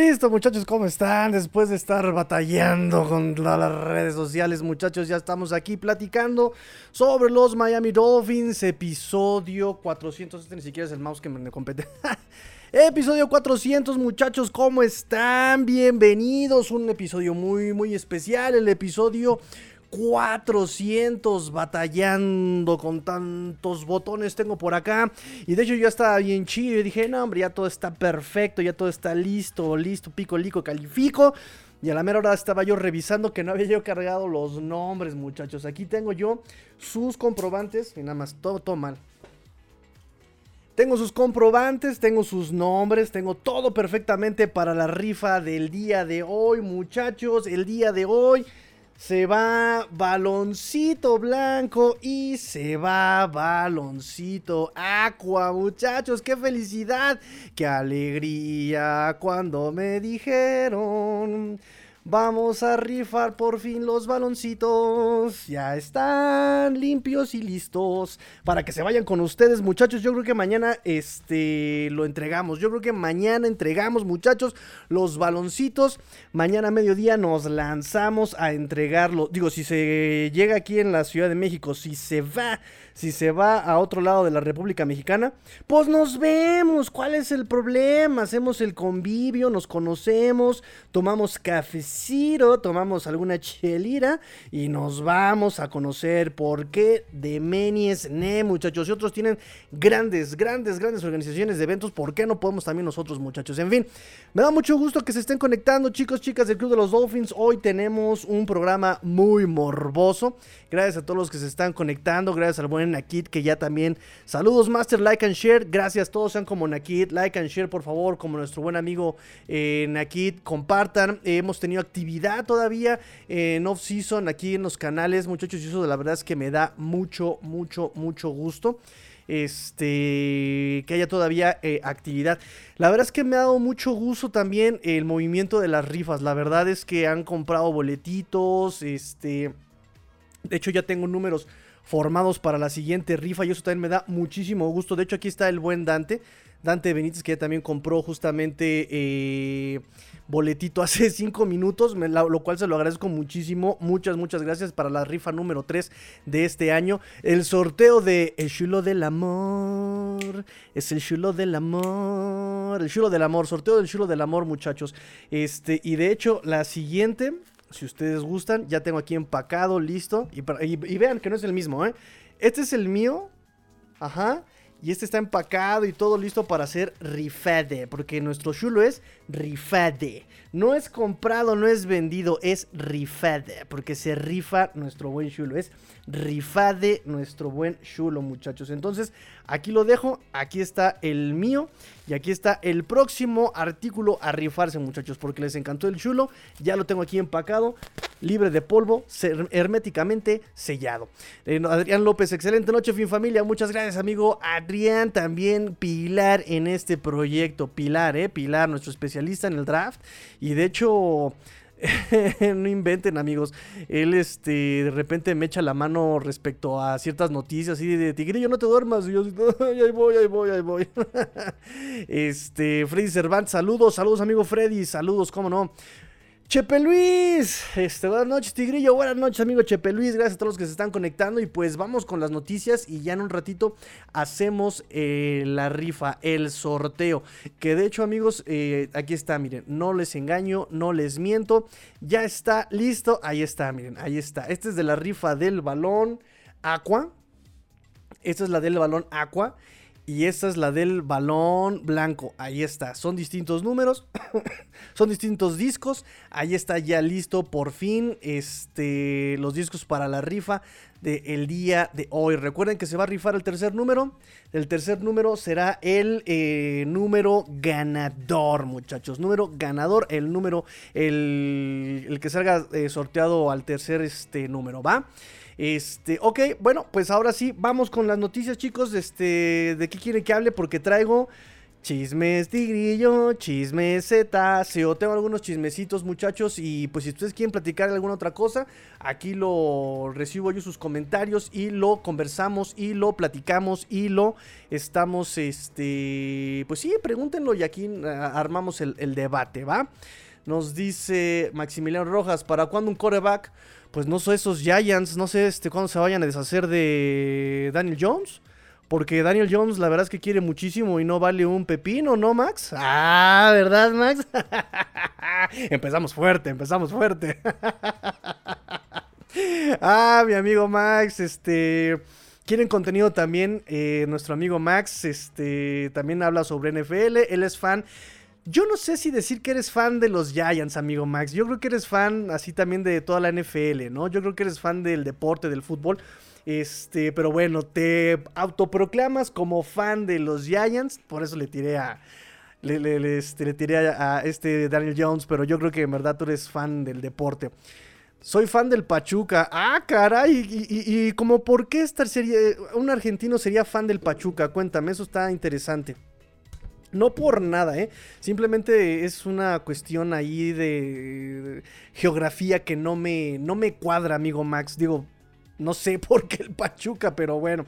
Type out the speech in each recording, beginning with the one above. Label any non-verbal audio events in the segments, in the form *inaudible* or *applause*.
Listo, muchachos, ¿cómo están? Después de estar batallando con las redes sociales, muchachos, ya estamos aquí platicando sobre los Miami Dolphins, episodio 400. Este ni siquiera es el mouse que me compete. *laughs* episodio 400, muchachos, ¿cómo están? Bienvenidos. Un episodio muy, muy especial. El episodio 400 batallando con tantos botones tengo por acá. Y de hecho yo estaba bien chido y dije, no hombre, ya todo está perfecto, ya todo está listo, listo, pico, lico, califico. Y a la mera hora estaba yo revisando que no había yo cargado los nombres, muchachos. Aquí tengo yo sus comprobantes. Y nada más, todo, todo mal. Tengo sus comprobantes, tengo sus nombres, tengo todo perfectamente para la rifa del día de hoy, muchachos. El día de hoy se va baloncito blanco y se va baloncito aqua, muchachos. ¡Qué felicidad! ¡Qué alegría cuando me dijeron! Vamos a rifar por fin los baloncitos. Ya están limpios y listos. Para que se vayan con ustedes, muchachos. Yo creo que mañana este lo entregamos. Yo creo que mañana entregamos, muchachos, los baloncitos. Mañana a mediodía nos lanzamos a entregarlo. Digo, si se llega aquí en la Ciudad de México, si se va si se va a otro lado de la República Mexicana, pues nos vemos. ¿Cuál es el problema? Hacemos el convivio, nos conocemos, tomamos cafecito, tomamos alguna chelira y nos vamos a conocer por qué Demenies Ne, muchachos. Y otros tienen grandes, grandes, grandes organizaciones de eventos. ¿Por qué no podemos también nosotros, muchachos? En fin, me da mucho gusto que se estén conectando, chicos, chicas del Club de los Dolphins. Hoy tenemos un programa muy morboso. Gracias a todos los que se están conectando. Gracias al buen Nakit, que ya también. Saludos, Master, like and share. Gracias, todos sean como Nakit. Like and share, por favor, como nuestro buen amigo eh, Nakit. Compartan. hemos tenido actividad todavía en off-season aquí en los canales, muchachos. Y eso la verdad es que me da mucho, mucho, mucho gusto este que haya todavía eh, actividad. La verdad es que me ha dado mucho gusto también el movimiento de las rifas. La verdad es que han comprado boletitos, este de hecho ya tengo números formados para la siguiente rifa y eso también me da muchísimo gusto. De hecho, aquí está el buen Dante. Dante Benítez que también compró justamente eh, boletito *laughs* hace 5 minutos, lo cual se lo agradezco muchísimo. Muchas, muchas gracias para la rifa número 3 de este año. El sorteo de El Chulo del Amor. Es el Chulo del Amor. El Chulo del Amor. Sorteo del Chulo del Amor, muchachos. Este, y de hecho, la siguiente si ustedes gustan, ya tengo aquí empacado, listo. Y, vean que no es el mismo, ¿eh? Este es el mío. Ajá. Y este está empacado y todo listo para ser rifade. Porque nuestro chulo es rifade. No es comprado, no es vendido, es rifade. Porque se rifa nuestro buen chulo. Es rifade nuestro buen chulo, muchachos. Entonces, aquí lo dejo. Aquí está el mío. Y aquí está el próximo artículo a rifarse, muchachos, porque les encantó el chulo. Ya lo tengo aquí empacado, libre de polvo, herméticamente sellado. Eh, Adrián López, excelente noche, fin familia. Muchas gracias, amigo Adrián. También Pilar en este proyecto. Pilar, eh, Pilar, nuestro especialista en el draft. Y de hecho. *laughs* no inventen, amigos. Él, este, de repente me echa la mano respecto a ciertas noticias y de Tigrillo, no te duermas. Y yo, *laughs* ahí voy, ahí voy, ahí voy. *laughs* este, Freddy Cervantes, saludos, saludos, amigo Freddy, saludos, cómo no. Chepe Luis, este, buenas noches Tigrillo, buenas noches amigo Chepe Luis, gracias a todos los que se están conectando y pues vamos con las noticias y ya en un ratito hacemos eh, la rifa, el sorteo, que de hecho amigos, eh, aquí está, miren, no les engaño, no les miento, ya está listo, ahí está, miren, ahí está, este es de la rifa del balón Aqua, esta es la del balón Aqua y esta es la del balón blanco. Ahí está, son distintos números, *coughs* son distintos discos. Ahí está ya listo por fin este, los discos para la rifa del día de hoy. Recuerden que se va a rifar el tercer número. El tercer número será el eh, número ganador, muchachos. Número ganador, el número, el, que salga eh, sorteado al tercer este, número, ¿va? Este, ok, bueno, pues ahora sí, vamos con las noticias, chicos. Este, ¿de qué quieren que hable? Porque traigo chismes tigrillo, chismes cetáceo. Tengo algunos chismecitos, muchachos. Y pues si ustedes quieren platicar alguna otra cosa, aquí lo recibo yo sus comentarios y lo conversamos y lo platicamos y lo estamos, este, pues sí, pregúntenlo y aquí ah, armamos el, el debate, ¿va? Nos dice Maximiliano Rojas, ¿para cuándo un coreback? Pues no sé, esos Giants, no sé este, cuándo se vayan a deshacer de Daniel Jones. Porque Daniel Jones la verdad es que quiere muchísimo y no vale un pepino, ¿no, Max? Ah, ¿verdad, Max? *laughs* empezamos fuerte, empezamos fuerte. *laughs* ah, mi amigo Max, este... Quieren contenido también, eh, nuestro amigo Max, este, también habla sobre NFL, él es fan yo no sé si decir que eres fan de los Giants, amigo Max. Yo creo que eres fan así también de toda la NFL, ¿no? Yo creo que eres fan del deporte, del fútbol. Este, pero bueno, te autoproclamas como fan de los Giants. Por eso le tiré a. Le, este, tiré a, este Daniel Jones. Pero yo creo que en verdad tú eres fan del deporte. Soy fan del Pachuca. Ah, caray. Y, y como por qué estar sería, un argentino sería fan del Pachuca. Cuéntame, eso está interesante. No por nada, ¿eh? Simplemente es una cuestión ahí de geografía que no me, no me cuadra, amigo Max. Digo, no sé *laughs* por qué el Pachuca, pero bueno.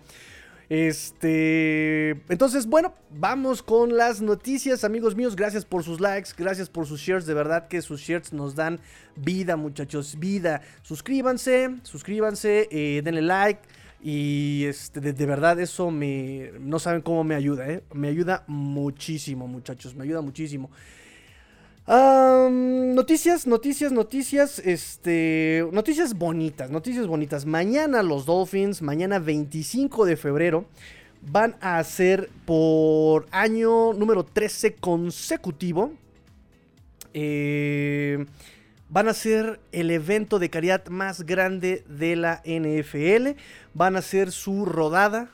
Este. Entonces, bueno, vamos con las noticias, amigos míos. Gracias por sus likes, gracias por sus shares. De verdad que sus shares nos dan vida, muchachos, vida. Suscríbanse, suscríbanse, eh, denle like. Y este, de, verdad eso me... No saben cómo me ayuda, ¿eh? Me ayuda muchísimo, muchachos. Me ayuda muchísimo. noticias, noticias, noticias, este, noticias bonitas, noticias bonitas. Mañana los Dolphins, mañana 25 de febrero, van a hacer por año número 13 consecutivo. Eh, van a ser el evento de caridad más grande de la NFL. Van a ser su rodada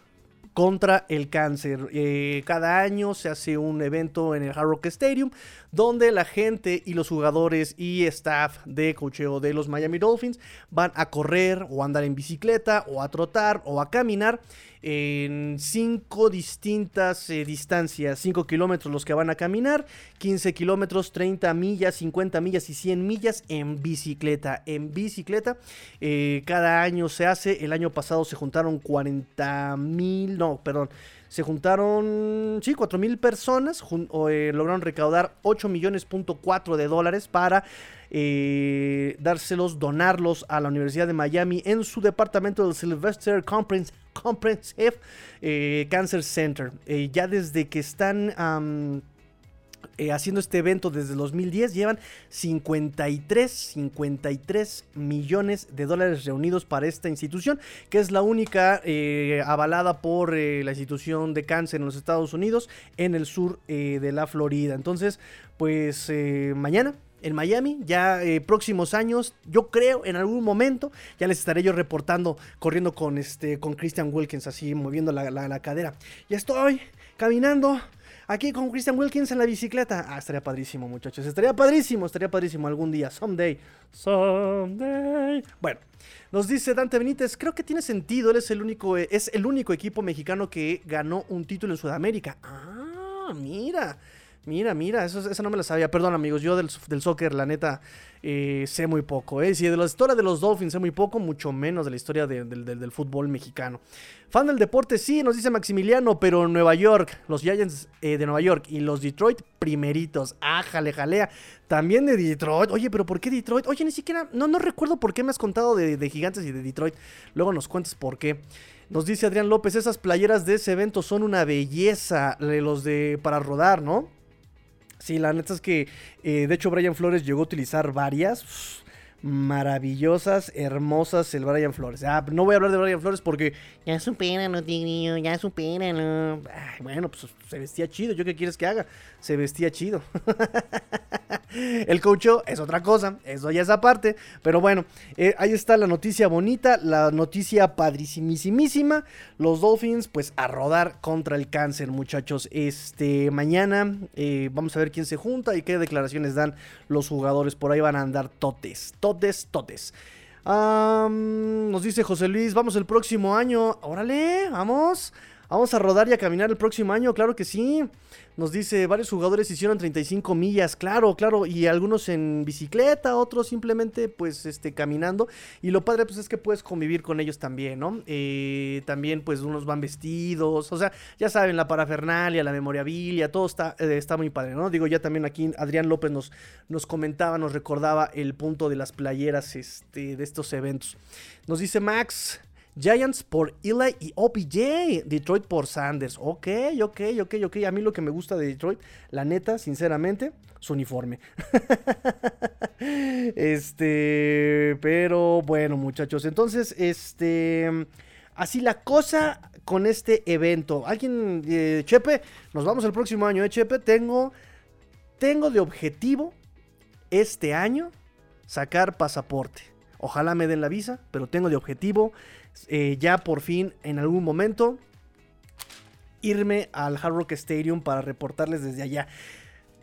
contra el cáncer. Eh, cada año se hace un evento en el Hard Rock Stadium donde la gente y los jugadores y staff de cocheo de los Miami Dolphins van a correr o andar en bicicleta o a trotar o a caminar en cinco distintas eh, distancias, 5 kilómetros los que van a caminar, 15 kilómetros, 30 millas, 50 millas y 100 millas en bicicleta. En bicicleta, eh, cada año se hace, el año pasado se juntaron 40 mil, no, perdón, se juntaron, sí, 4 mil personas, eh, lograron recaudar 8 millones punto de dólares para eh, dárselos, donarlos a la Universidad de Miami en su departamento del Sylvester Comprehensive eh, Cancer Center. ya desde que están... Eh, haciendo este evento desde 2010. Llevan 53, 53 millones de dólares reunidos para esta institución, que es la única eh, avalada por eh, la institución de cáncer en los Estados Unidos, en el sur de la Florida. Entonces, pues mañana en Miami. Ya próximos años, yo creo, en algún momento, ya les estaré yo reportando, corriendo con este, con Christian Wilkins, así moviendo la, la cadera. Ya estoy caminando aquí con Christian Wilkins en la bicicleta. Ah, estaría padrísimo, muchachos. Estaría padrísimo, estaría padrísimo algún día. Someday. Someday. Bueno, nos dice Dante Benítez, creo que tiene sentido. Él es el único, es el único equipo mexicano que ganó un título en Sudamérica. Ah, mira. Mira, mira, eso, eso no me lo sabía. Perdón, amigos, yo del, del soccer, la neta, eh, sé muy poco. ¿eh? Si de la historia de los Dolphins sé muy poco, mucho menos de la historia del fútbol mexicano. Fan del deporte, sí, nos dice Maximiliano, pero Nueva York, los Giants eh, de Nueva York y los Detroit primeritos. Ah, jale, jalea. También de Detroit. Oye, pero ¿por qué Detroit? Oye, ni siquiera, no, no recuerdo por qué me has contado de, de Gigantes y de Detroit. Luego nos cuentes por qué. Nos dice Adrián López, esas playeras de ese evento son una belleza, los de para rodar, ¿no? Sí, la neta es que, eh, de hecho, Brian Flores llegó a utilizar varias. maravillosas, hermosas el Brian Flores. Ah, no voy a hablar de Brian Flores porque ya supéralo, tigrillo, ya supéralo. Bueno, pues se vestía chido. ¿Yo qué quieres que haga? Se vestía chido. *laughs* *laughs* el coach es otra cosa, eso ya es aparte. Pero bueno, eh, ahí está la noticia bonita, la noticia padrísimísima. Los Dolphins, pues a rodar contra el cáncer, muchachos. Este, mañana eh, vamos a ver quién se junta y qué declaraciones dan los jugadores. Por ahí van a andar totes totes, totes. nos dice José Luis, vamos el próximo año. Órale, vamos. Vamos a rodar y a caminar el próximo año, claro que sí. Nos dice, varios jugadores hicieron 35 millas, claro, claro, y algunos en bicicleta, otros simplemente pues este caminando. Y lo padre pues es que puedes convivir con ellos también, ¿no? Eh, también pues unos van vestidos, o sea, ya saben, la parafernalia, la memorabilia, todo está, eh, está muy padre, ¿no? Digo, ya también aquí Adrián López nos, nos comentaba, nos recordaba el punto de las playeras este, de estos eventos. Nos dice Max, Giants por Eli y OBJ. Detroit por Sanders. Ok, ok, ok, ok. A mí lo que me gusta de Detroit, la neta, sinceramente, su uniforme. *laughs* este, pero bueno, muchachos. Entonces, este, así la cosa con este evento. Alguien, eh, Chepe, nos vamos el próximo año, ¿eh, Chepe? Tengo, tengo de objetivo este año sacar pasaporte. Ojalá me den la visa, pero tengo de objetivo eh, ya por fin en algún momento irme al Hard Rock Stadium para reportarles desde allá.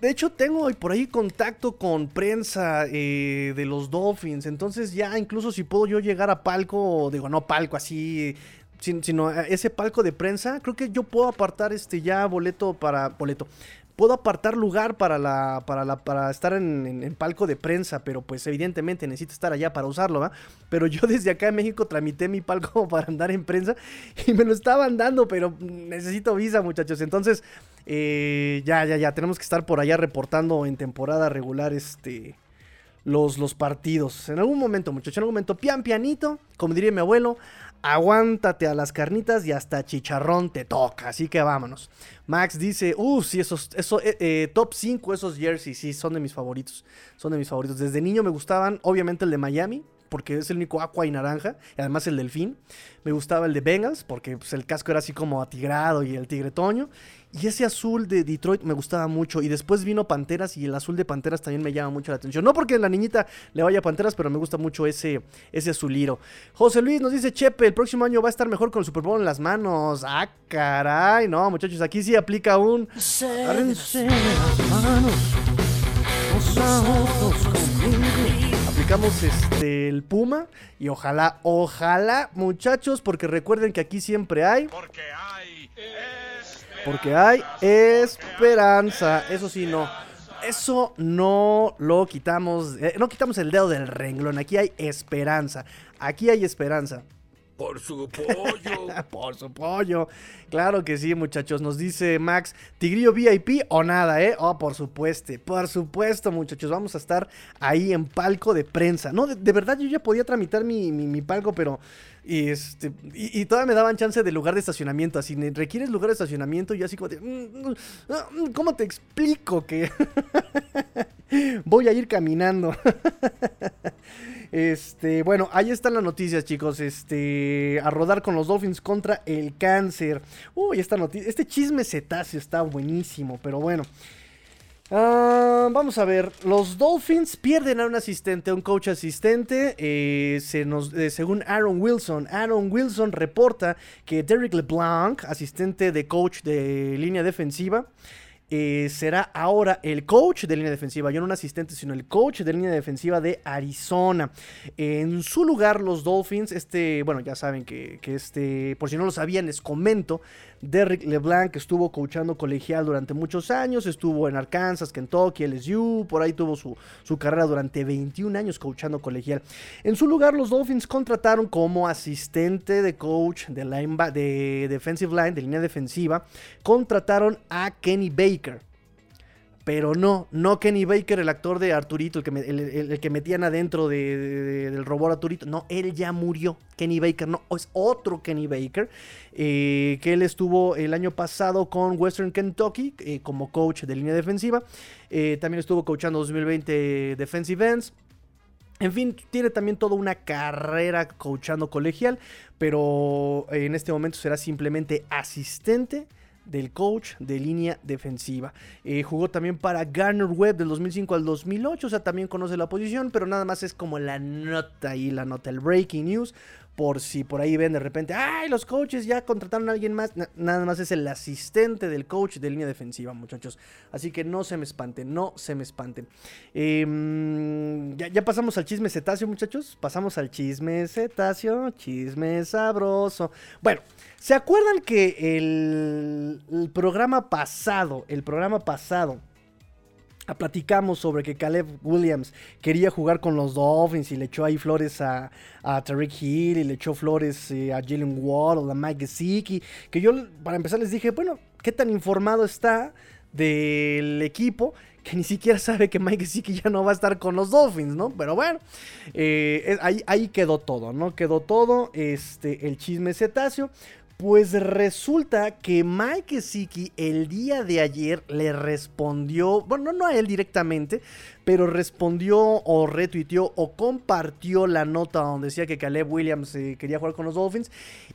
De hecho, tengo por ahí contacto con prensa eh, de los Dolphins. Entonces, ya incluso si puedo yo llegar a palco, digo, no palco así, sino ese palco de prensa, creo que yo puedo apartar este ya boleto para boleto, puedo apartar lugar para la para la para estar en, palco de prensa, pero pues evidentemente necesito estar allá para usarlo, ¿va? Pero yo *laughs* desde acá en México tramité mi palco *laughs* para andar en prensa y me lo estaban dando, pero necesito visa, muchachos. Entonces, eh, ya, ya, ya, tenemos que estar por allá reportando en temporada regular este los, los partidos. En algún momento, muchachos, en algún momento, pian pianito, como diría mi abuelo, aguántate a las carnitas y hasta chicharrón te toca. Así que vámonos. Max dice, uh, sí, esos, eso, eh, eh, top 5 esos jerseys, sí, son de mis favoritos. Son de mis favoritos. Desde niño me gustaban, obviamente el de Miami, porque es el único aqua y naranja, y además el delfín. Me gustaba el de Bengals, porque pues, el casco era así como atigrado y el tigre toño. Y ese azul de Detroit me gustaba mucho. Y después vino Panteras y el azul de Panteras también me llama mucho la atención. No porque la niñita le vaya Panteras, pero me gusta mucho ese, ese azuliro. José Luis nos dice, Chepe, el próximo año va a estar mejor con el Super Bowl en las manos. Ah, caray. No, muchachos, aquí sí aplica un... Aplicamos este, el Puma y ojalá, ojalá, muchachos, porque recuerden que aquí siempre hay... Porque hay... Porque hay esperanza. Eso sí, no. Eso no lo quitamos. Eh, no quitamos el dedo del renglón. Aquí hay esperanza. Aquí hay esperanza. Por su pollo. *laughs* Por su pollo. Claro que sí, muchachos. Nos dice Max, ¿Tigrillo VIP o nada, eh? Oh, por supuesto. Por supuesto, muchachos. Vamos a estar ahí en palco de prensa. No, de, verdad yo ya podía tramitar mi, mi palco, pero y, este, y, todavía me daban chance de lugar de estacionamiento. Así, requieres lugar de estacionamiento. Y así como de, mm, mm, ¿cómo te explico que *laughs* voy a ir caminando? *laughs* Este, bueno, ahí están las noticias, chicos. Este, a rodar con los Dolphins contra el cáncer. Uy, esta noticia, este chisme cetáceo está buenísimo, pero bueno. Ah, vamos a ver, los Dolphins pierden a un asistente, a un coach asistente, eh, se nos, eh, según Aaron Wilson. Aaron Wilson reporta que Derek LeBlanc, asistente de coach de línea defensiva, eh, será ahora el coach de línea defensiva, ya no un asistente, sino el coach de línea defensiva de Arizona. En su lugar, los Dolphins, este, bueno, ya saben que, que este, por si no lo sabían, les comento, Derrick LeBlanc estuvo coachando colegial durante muchos años, estuvo en Arkansas, Kentucky, LSU, por ahí tuvo su, carrera durante 21 años coachando colegial. En su lugar, los Dolphins contrataron como asistente de coach de, de defensive line, de línea defensiva, contrataron a Kenny Baker. Pero no, no Kenny Baker, el actor de Arturito, el que, el, que metían adentro del robot Arturito. No, él ya murió. Kenny Baker, no, es otro Kenny Baker. Eh, que él estuvo el año pasado con Western Kentucky eh, como coach de línea defensiva. Eh, también estuvo coachando 2020 Defensive Ends. En fin, tiene también toda una carrera coachando colegial, pero en este momento será simplemente asistente del coach de línea defensiva. Eh, jugó también para Garner Webb del 2005 al 2008, o sea, también conoce la posición, pero nada más es como la nota y la nota, el breaking news por si por ahí ven de repente, ay, los coaches ya contrataron a alguien más. nada más es el asistente del coach de línea defensiva, muchachos. Así que no se me espanten, no se me espanten. Em, ya, pasamos al chisme cetáceo, muchachos. Pasamos al chisme cetáceo, chisme sabroso. Bueno, ¿se acuerdan que el, el programa pasado, el programa pasado, platicamos sobre que Caleb Williams quería jugar con los Dolphins y le echó ahí flores a, a Tariq Hill y le echó flores eh, a Jalen Ward o a Mike Gesicki. Que yo, para empezar, les dije, bueno, ¿qué tan informado está del equipo? Que ni siquiera sabe que Mike Gesicki ya no va a estar con los Dolphins, ¿no? Pero bueno, eh, ahí, ahí quedó todo, ¿no? Quedó todo, este, el chisme cetáceo. Pues resulta que Mike Siki el día de ayer le respondió, bueno, no a él directamente, pero respondió o retuiteó o compartió la nota donde decía que Caleb Williams eh, quería jugar con los Dolphins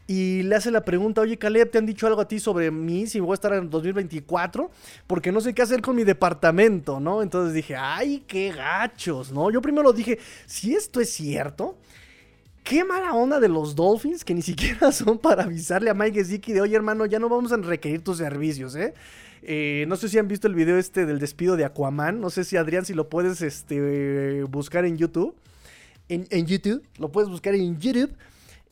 y le hace la pregunta, oye Caleb, ¿te han dicho algo a ti sobre mí si voy a estar en 2024? Porque no sé qué hacer con mi departamento, ¿no? Entonces dije, ay, qué gachos, ¿no? Yo primero dije, si esto es cierto qué mala onda de los Dolphins que ni siquiera *laughs* son para avisarle a Mike Gesicki de, oye hermano, ya no vamos a requerir tus servicios, ¿eh? ¿eh? no sé si han visto el video este del despido de Aquaman. No sé si Adrián, si lo puedes este, buscar en YouTube. En, en YouTube, lo puedes buscar en YouTube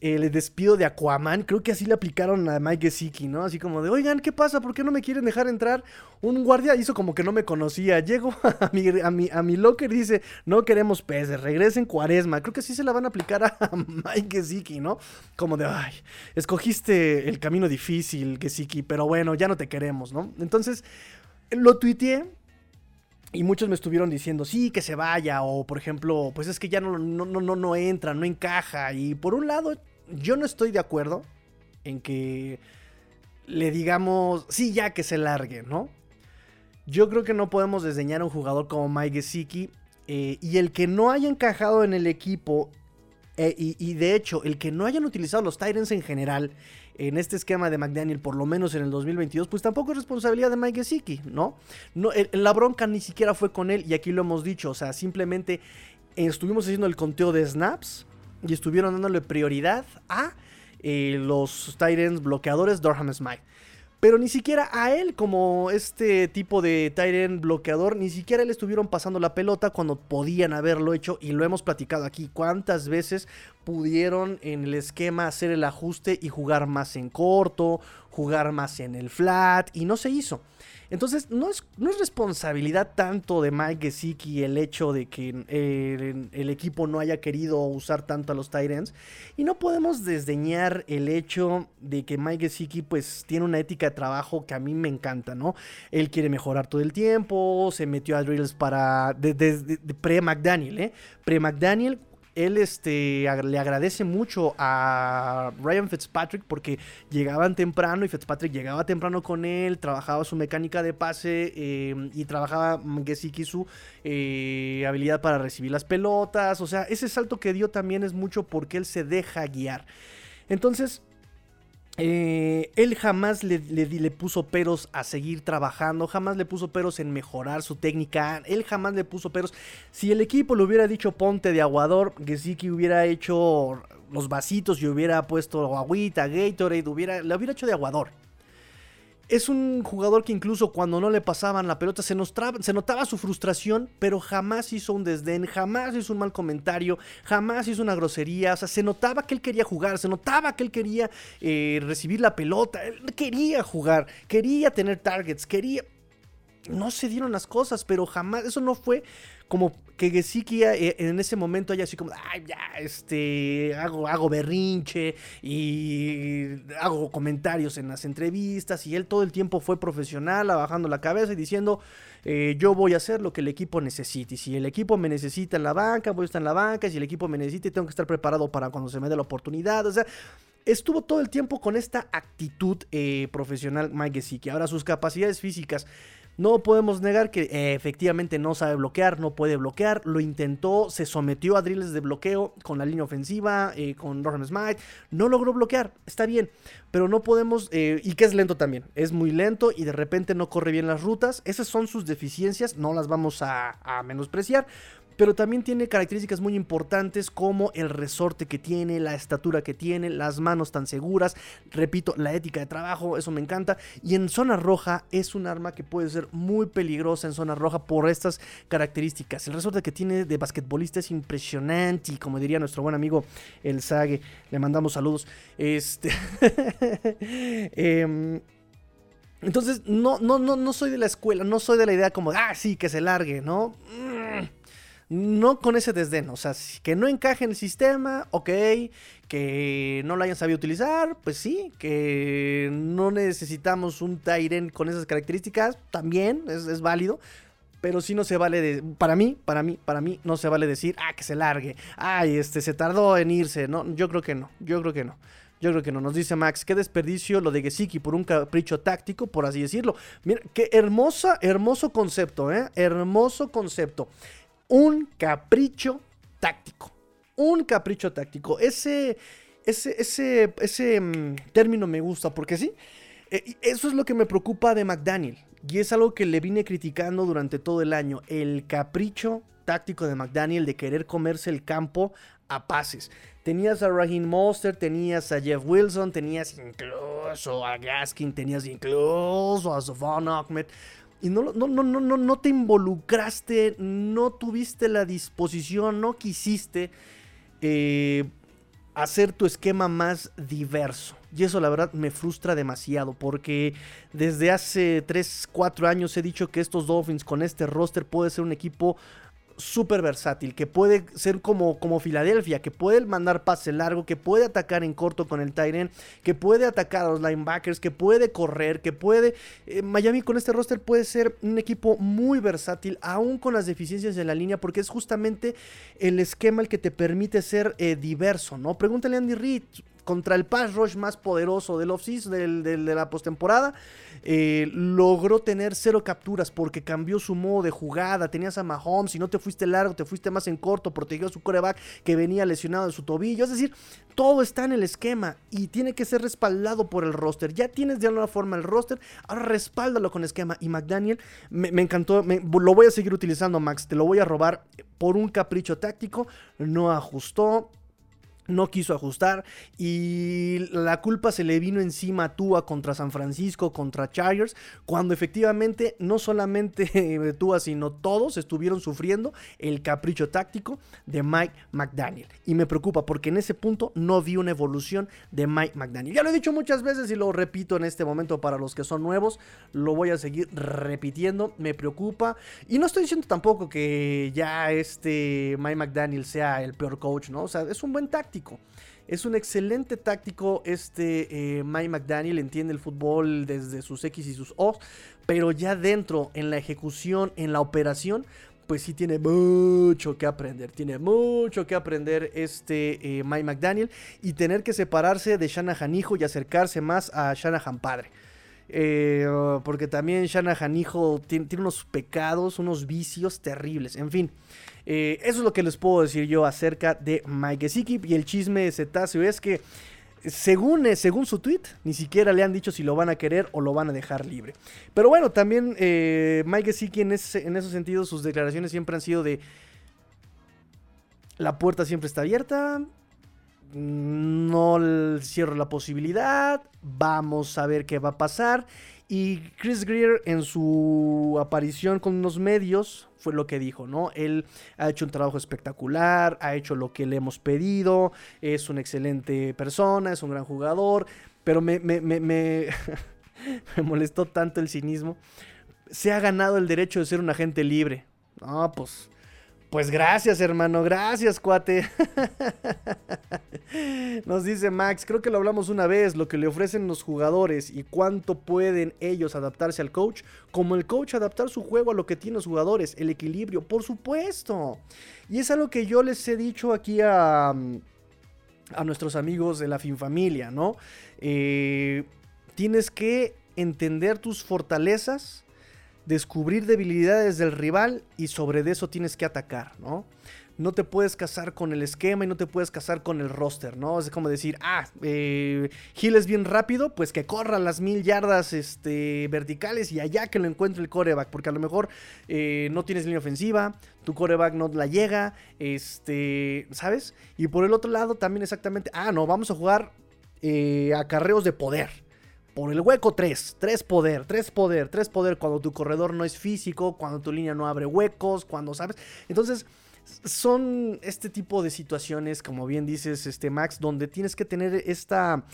el despido de Aquaman, creo que así le aplicaron a Mike Gesicki, ¿no? Así como de, oigan, ¿qué pasa? ¿Por qué no me quieren dejar entrar? Un guardia hizo como que no me conocía. Llego *laughs* a mi, a mi, a mi locker y dice, no queremos peces, regresen cuaresma. Creo que así se la van a aplicar a *laughs* Mike Gesicki, ¿no? Como de, ay, escogiste el camino difícil, Gesicki, pero bueno, ya no te queremos, ¿no? Entonces, lo tuiteé, y muchos me estuvieron diciendo, sí, que se vaya, o por ejemplo, pues es que ya no, no, no, no entra, no encaja. Y por un lado, yo no estoy de acuerdo en que le digamos, sí, ya que se largue, ¿no? Yo creo que no podemos desdeñar a un jugador como Mike Gesicki. Eh, y el que no haya encajado en el equipo, eh, y, de hecho, el que no hayan utilizado los Titans en general en este esquema de McDaniel, por lo menos en el 2022, pues tampoco es responsabilidad de Mike Gesicki, ¿no? no la bronca ni siquiera fue con él, y aquí lo hemos dicho, o sea, simplemente estuvimos haciendo el conteo de snaps y estuvieron dándole prioridad a eh, los Titans bloqueadores Durham Smite. Pero ni siquiera a él, como este tipo de Tyrant bloqueador, ni siquiera le estuvieron pasando la pelota cuando podían haberlo hecho. Y lo hemos platicado aquí. ¿Cuántas veces pudieron en el esquema hacer el ajuste y jugar más en corto, jugar más en el flat? Y no se hizo. Entonces, no es, no es responsabilidad tanto de Mike Gesicki el hecho de que eh, el equipo no haya querido usar tanto a los Tyrants. Y no podemos desdeñar el hecho de que Mike Gesicki pues tiene una ética de trabajo que a mí me encanta, ¿no? Él quiere mejorar todo el tiempo, se metió a drills para... desde pre-McDaniel, ¿eh? Pre-McDaniel él este, le agradece mucho a Ryan Fitzpatrick porque llegaban temprano y Fitzpatrick llegaba temprano con él, trabajaba su mecánica de pase em, y trabajaba Gesicki su eh, habilidad para recibir las pelotas. O sea, ese salto que dio también es mucho porque él se deja guiar. Entonces, eh, él jamás le, puso peros a seguir trabajando, jamás le puso peros en mejorar su técnica, él jamás le puso peros. Si el equipo le hubiera dicho ponte de aguador, Gesicki hubiera hecho los vasitos y hubiera puesto agüita, Gatorade, hubiera, le hubiera hecho de aguador es un jugador que incluso cuando no le pasaban la pelota se, se, notaba su frustración, pero jamás hizo un desdén, jamás hizo un mal comentario, jamás hizo una grosería. O sea, se notaba que él quería jugar, se notaba que él quería eh, recibir la pelota, él quería jugar, quería tener targets, quería... No se dieron las cosas, pero jamás, eso no fue como que Gesicki eh, en ese momento haya así como, ay, ya, este, hago, hago berrinche y hago comentarios en las entrevistas y él todo el tiempo fue profesional, bajando la cabeza y diciendo, eh, yo voy a hacer lo que el equipo necesite. Y si el equipo me necesita en la banca, voy a estar en la banca. Y si el equipo me necesita, tengo que estar preparado para cuando se me dé la oportunidad. O sea, estuvo todo el tiempo con esta actitud eh, profesional Mike Gesicki. Ahora sus capacidades físicas No podemos negar que eh, efectivamente no sabe bloquear, no puede bloquear. Lo intentó, se sometió a drills de bloqueo con la línea ofensiva, eh, con Rohan Smite. No logró bloquear, está bien. Pero no podemos, eh, y que es lento también. Es muy lento y de repente no corre bien las rutas. Esas son sus deficiencias, no las vamos a menospreciar pero también tiene características muy importantes como el resorte que tiene, la estatura que tiene, las manos tan seguras, repito, la ética de trabajo, eso me encanta. Y en zona roja es un arma que puede ser muy peligrosa en zona roja por estas características. El resorte que tiene de basquetbolista es impresionante y como diría nuestro buen amigo El Sage, le mandamos saludos. Este... *laughs* eh, entonces, no, no, no, no soy de la escuela, no soy de la idea como, ah, sí, que se largue, ¿no? Mm no con ese desdén, o sea, que no encaje en el sistema, ok, que no lo hayan sabido utilizar, pues sí, que no necesitamos un Tyren con esas características, también es, válido. Pero sí no se vale de. Para mí, para mí, para mí, no se vale decir, ah, que se largue. Ay, este, se tardó en irse. No, yo creo que no. Yo creo que no. Yo creo que no. Nos dice Max, qué desperdicio lo de Gesicki por un capricho táctico, por así decirlo. Mira, qué hermosa, hermoso concepto, ¿eh? Hermoso concepto un capricho táctico. Un capricho táctico. Ese, ese, ese, ese mm, término me gusta porque sí. Eh, eso es lo que me preocupa de McDaniel. Y es algo que le vine criticando durante todo el año. El capricho táctico de McDaniel de querer comerse el campo a pases. Tenías a Raheem Monster, tenías a Jeff Wilson, tenías incluso a Gaskin, tenías incluso a Sofon Ahmed y no, no, no, no, no te involucraste, no tuviste la disposición, no quisiste eh, hacer tu esquema más diverso. Y eso la verdad me frustra demasiado porque desde hace 3, 4 años he dicho que estos Dolphins con este roster puede ser un equipo súper versátil, que puede ser como, como Filadelfia, que puede mandar pase largo, que puede atacar en corto con el Tyren, que puede atacar a los linebackers, que puede correr, que puede... Eh, Miami con este roster puede ser un equipo muy versátil, aún con las deficiencias en la línea, porque es justamente el esquema el que te permite ser eh, diverso, ¿no? Pregúntale a Andy Reid, contra el pass rush más poderoso del offseason, del, de la postemporada, eh, logró tener cero capturas porque cambió su modo de jugada. Tenías a Mahomes y no te fuiste largo, te fuiste más en corto, protegió a su coreback que venía lesionado de su tobillo. Es decir, todo está en el esquema y tiene que ser respaldado por el roster. Ya tienes de alguna forma el roster, ahora respáldalo con esquema. Y McDaniel me, encantó, lo voy a seguir utilizando, Max. Te lo voy a robar por un capricho táctico. No ajustó no quiso ajustar y la culpa se le vino encima a Tua contra San Francisco, contra Chargers, cuando efectivamente no solamente *laughs* Tua, sino todos estuvieron sufriendo el capricho táctico de Mike McDaniel. Y me preocupa porque en ese punto no vi una evolución de Mike McDaniel. Ya lo he dicho muchas veces y lo repito en este momento para los que son nuevos, lo voy a seguir repitiendo, me preocupa. Y no estoy diciendo tampoco que ya este Mike McDaniel sea el peor coach, ¿no? O sea, es un buen táctico es un excelente táctico este eh, Mike McDaniel, entiende el fútbol desde sus X y sus O, pero ya dentro, en la ejecución, en la operación, pues sí tiene mucho que aprender. Tiene mucho que aprender este eh, Mike McDaniel y tener que separarse de Shanahan hijo y acercarse más a Shanahan padre. Eh, porque también Shanahan hijo tiene, unos pecados, unos vicios terribles. En fin, eh, eso es lo que les puedo decir yo acerca de Mike Gesicki. Y el chisme de cetáceo es que, según, eh, según su tweet, ni siquiera le han dicho si lo van a querer o lo van a dejar libre. Pero bueno, también Mike Gesicki en, ese, en esos sentidos, sus declaraciones siempre han sido de. La puerta siempre está abierta. No cierro la posibilidad. Vamos a ver qué va a pasar. Y Chris Greer en su aparición con los medios fue lo que dijo, ¿no? Él ha hecho un trabajo espectacular, ha hecho lo que le hemos pedido, es una excelente persona, es un gran jugador, pero me, me, *laughs* molestó tanto el cinismo. Se ha ganado el derecho de ser un agente libre. No, pues pues gracias, hermano, gracias, cuate. *laughs* Nos dice Max, creo que lo hablamos una vez, lo que le ofrecen los jugadores y cuánto pueden ellos adaptarse al coach, como el coach adaptar su juego a lo que tienen los jugadores, el equilibrio, por supuesto. Y es algo que yo les he dicho aquí a, a nuestros amigos de la FinFamilia, ¿no? Eh, tienes que entender tus fortalezas descubrir debilidades del rival y sobre eso tienes que atacar, ¿no? no te puedes casar con el esquema y no te puedes casar con el roster, ¿no? Es como decir, ah, eh, es bien rápido, pues que corra las mil yardas este, verticales y allá que lo encuentre el coreback, porque a lo mejor eh, no tienes línea ofensiva, tu coreback no la llega, este, ¿sabes? Y por el otro lado también exactamente, ah, no, vamos a jugar eh, a carreos de poder. Por el hueco 3, 3 poder, 3 poder, 3 poder cuando tu corredor no es físico, cuando tu línea no abre huecos, cuando sabes. Entonces, son este tipo de situaciones, como bien dices, este Max, donde tienes que tener esta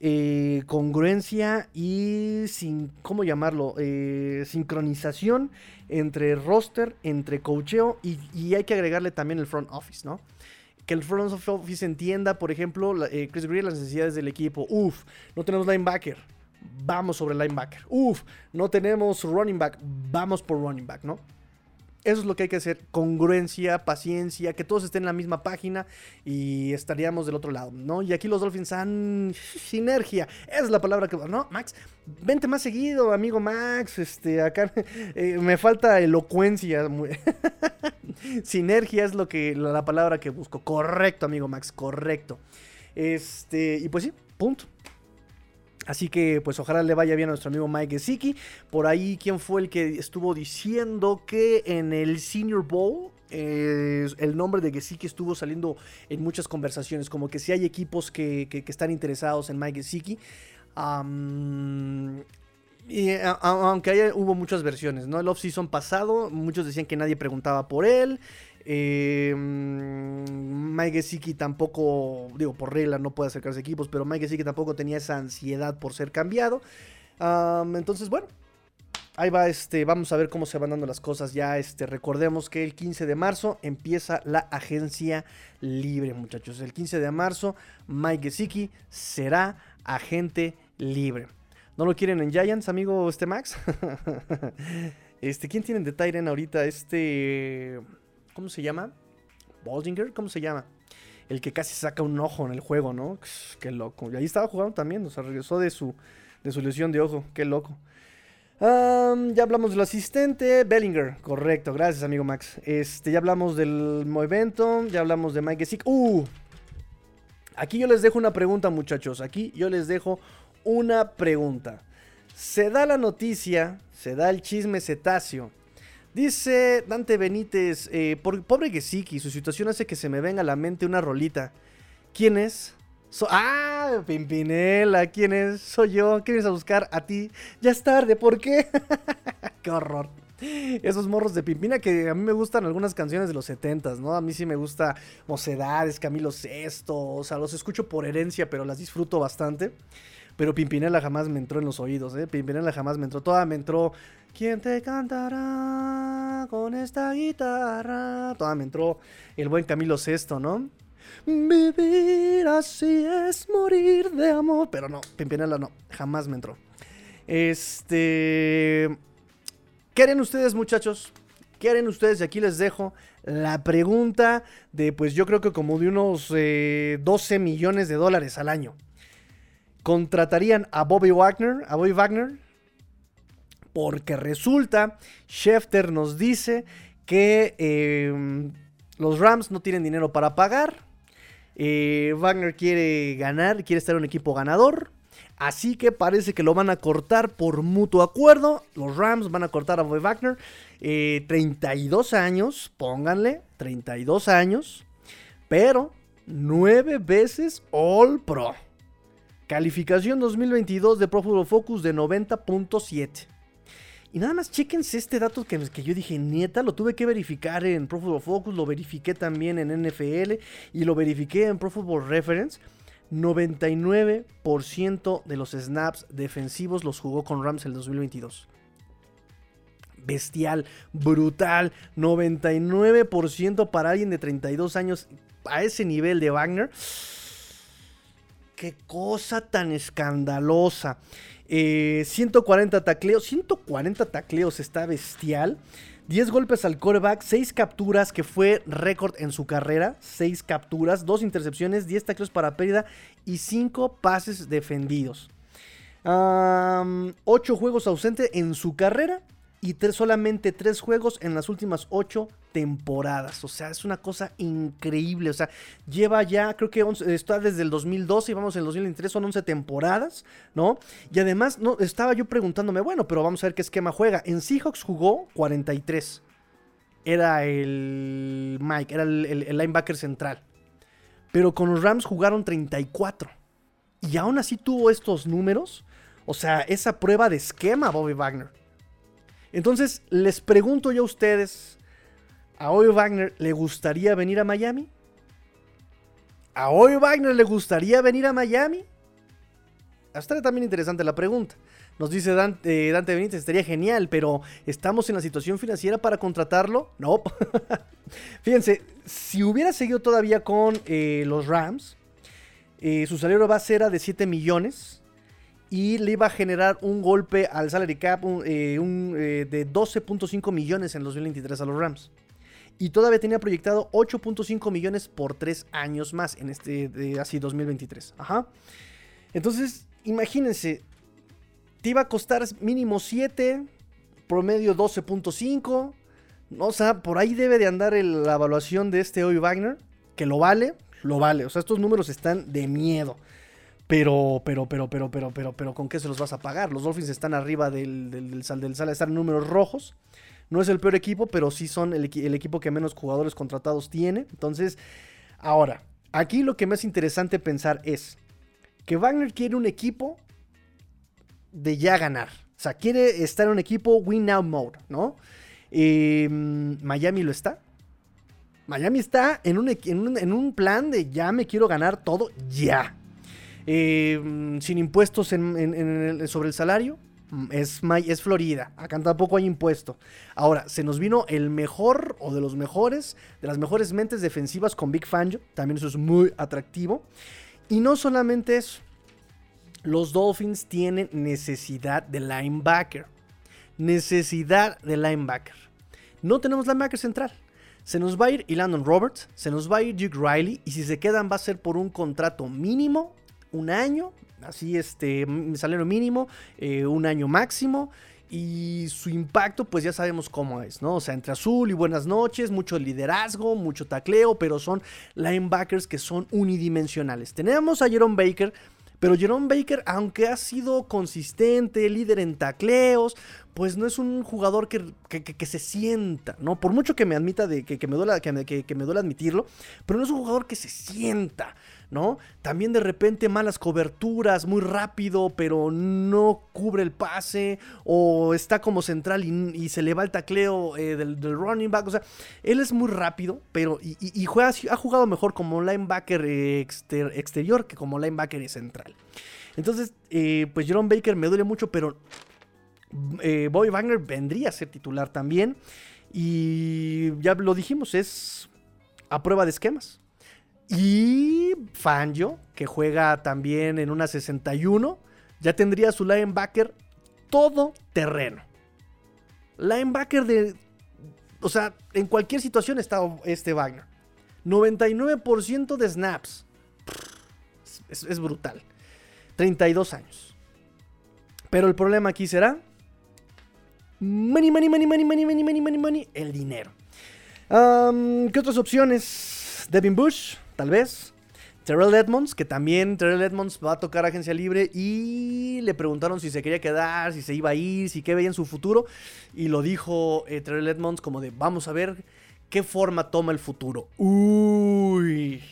eh, congruencia y sin, ¿cómo llamarlo? Eh, sincronización entre roster, entre coacheo y, hay que agregarle también el front office, ¿no? Que el front office entienda, por ejemplo, eh, Chris Greer, las necesidades del equipo. Uf, no tenemos linebacker. Vamos sobre linebacker. Uf, no tenemos running back. Vamos por running back, ¿no? Eso es lo que hay que hacer, congruencia, paciencia, que todos estén en la misma página y estaríamos del otro lado, ¿no? Y aquí los Dolphins han sinergia, es la palabra que, ¿no? Max, vente más seguido, amigo Max, este, acá *laughs* eh, me falta elocuencia. *laughs* sinergia es lo que, la palabra que busco, correcto, amigo Max, correcto. Este, y pues sí, punto. Así que pues ojalá le vaya bien a nuestro amigo Mike Gesicki. Por ahí, ¿quién fue el que estuvo diciendo que en el Senior Bowl eh, el nombre de Gesicki estuvo saliendo en muchas conversaciones? Como que si hay equipos que, están interesados en Mike Gesicki. y, aunque haya, hubo muchas versiones, ¿no? El off-season pasado, muchos decían que nadie preguntaba por él. Eh, Mike Gesicki tampoco, digo, por regla no puede acercarse a equipos, pero Mike Gesicki tampoco tenía esa ansiedad por ser cambiado. entonces, bueno, ahí va, este, vamos a ver cómo se van dando las cosas. Ya, este, recordemos que el 15 de marzo empieza la agencia libre, muchachos. El 15 de marzo, Mike Gesicki será agente libre. ¿No lo quieren en Giants, amigo este Max? *laughs* este, ¿quién tienen de Tyren ahorita? Este... ¿Cómo se llama? Boldinger, ¿cómo se llama? El que casi saca un ojo en el juego, ¿no? Qué loco. Y ahí estaba jugando también, o sea, regresó de su, de su lesión de ojo. Qué loco. ya hablamos del asistente, Bellinger, correcto, gracias amigo Max. Este, ya hablamos del evento, ya hablamos de Mike Gesick. Uh, aquí yo les dejo una pregunta, muchachos. Aquí yo les dejo una pregunta. Se da la noticia, se da el chisme cetáceo Dice Dante Benítez, eh, por, pobre Gesiki, su situación hace que se me venga a la mente una rolita. ¿Quién es? ah, Pimpinela, ¿quién es? Soy yo. ¿Quién vienes a buscar? A ti. Ya es tarde, ¿por qué? *laughs* qué horror. Esos morros de Pimpina que a mí me gustan algunas canciones de los 70 ¿no? A mí sí me gusta Mocedades, Camilo Sesto, o sea, los escucho por herencia, pero las disfruto bastante. Pero Pimpinela jamás me entró en los oídos, ¿eh? Pimpinela jamás me entró. Toda me entró. ¿Quién te cantará con esta guitarra? Toda me entró el buen Camilo Sesto, ¿no? Vivir así es morir de amor. Pero no, Pimpinela no, jamás me entró. Este. ¿Qué harán ustedes, muchachos? ¿Qué harán ustedes? Y aquí les dejo la pregunta de, pues yo creo que como de unos 12 eh, millones de dólares al año contratarían a Bobby Wagner, a Bobby Wagner, porque resulta, Schefter nos dice que em, los Rams no tienen dinero para pagar. Eh, Wagner quiere ganar, quiere estar en un equipo ganador. Así que parece que lo van a cortar por mutuo acuerdo. Los Rams van a cortar a Bobby Wagner. 32 eh, años, pónganle, 32 años. Pero 9 veces All Pro. Calificación 2022 de Pro Football Focus de 90.7. Y nada más chequense este dato que, que, yo dije, nieta, lo tuve que verificar en Pro Football Focus, lo verifiqué también en NFL y lo verifiqué en Pro Football Reference. 99% de los snaps defensivos los jugó con Rams el 2022. Bestial, brutal, 99% para alguien de 32 años a ese nivel de Wagner qué cosa tan escandalosa. 140 eh, tacleos, 140 tacleos está bestial. 10 golpes al coreback, 6 capturas, que fue récord en su carrera. 6 capturas, 2 intercepciones, 10 tacleos para pérdida y 5 pases defendidos. 8 juegos ausentes en su carrera y solamente tres juegos en las últimas ocho temporadas. O sea, es una cosa increíble. O sea, lleva ya, creo que está desde el 2012 y vamos en el 2023, son 11 temporadas, ¿no? Y además, no, estaba yo preguntándome, bueno, pero vamos a ver qué esquema juega. En Seahawks jugó 43. Era el Mike, era el linebacker central. Pero con los Rams jugaron 34. Y aún así tuvo estos números. O sea, esa prueba de esquema, Bobby Wagner. Entonces, les pregunto yo a ustedes, ¿a Bobby Wagner le gustaría venir a Miami? ¿A Bobby Wagner le gustaría venir a Miami? Hasta también interesante la pregunta. Nos dice Dante, Dante Benítez, estaría genial, pero ¿estamos en la situación financiera para contratarlo? No. *laughs* Fíjense, si hubiera seguido todavía con eh, los Rams, eh, su salario base era de 7 millones y le iba a generar un golpe al salary cap eh, de 12.5 millones en 2023 a los Rams. Y todavía tenía proyectado 8.5 millones por 3 años más en este, así 2023. Ajá. Entonces, imagínense, te iba a costar mínimo 7, promedio 12.5. O sea, por ahí debe de andar la evaluación de este hoy Wagner, que lo vale, lo vale. O sea, estos números están de miedo. Pero, pero, pero, pero, pero, pero, pero, ¿con qué se los vas a pagar? Los Dolphins están arriba del, del, sal, del sal, están en números rojos. No es el peor equipo, pero sí son el, el equipo que menos jugadores contratados tiene. Entonces, ahora, aquí lo que más interesante pensar es que Wagner quiere un equipo de ya ganar. O sea, quiere estar en un equipo win now mode, ¿no? Em, Miami lo está. Miami está en un, en, un, plan de ya me quiero ganar todo ya. Em, sin impuestos sobre el salario. Mm, es, es Florida. Acá tampoco hay impuesto. Ahora, se nos vino el mejor o de los mejores, de las mejores mentes defensivas con Big Fangio. También eso es muy atractivo. Y no solamente eso los Dolphins tienen necesidad de linebacker. Necesidad de linebacker. No tenemos linebacker central. Se nos va a ir Landon Roberts, se nos va a ir Duke Riley y si se quedan va a ser por un contrato mínimo, un año, así este salario mínimo, eh, un año máximo y su impacto pues ya sabemos cómo es, ¿no? O sea, entre azul y buenas noches, mucho liderazgo, mucho tacleo, pero son linebackers que son unidimensionales. Tenemos a Jerome Baker pero Jerome Baker, aunque ha sido consistente, líder en tacleos, pues no es un jugador que, se sienta, ¿no? Por mucho que me admita de que, me duela, que, me duele admitirlo, pero no es un jugador que se sienta. ¿No? También de repente malas coberturas, muy rápido, pero no cubre el pase, o está como central y, se le va el tacleo eh, del, running back. O sea, él es muy rápido, pero y, juega, ha jugado mejor como linebacker eh, exterior que como linebacker central. Entonces, eh, pues Jerome Baker me duele mucho, pero Bobby Wagner vendría a ser titular también. Y ya lo dijimos, es a prueba de esquemas. Y Fangio, que juega también en una 61, ya tendría su linebacker todo terreno. Linebacker de... O sea, en cualquier situación está este Wagner. 99% de snaps. Es, brutal. 32 años. Pero el problema aquí será... Money, money, money, money, money, money, money, money, money. El dinero. ¿Qué otras opciones? Devin Bush, tal vez. Terrell Edmonds, que también Terrell Edmonds va a tocar agencia libre y le preguntaron si se quería quedar, si se iba a ir, si qué veía en su futuro. Y lo dijo eh, Terrell Edmonds como de, vamos a ver qué forma toma el futuro. Uy.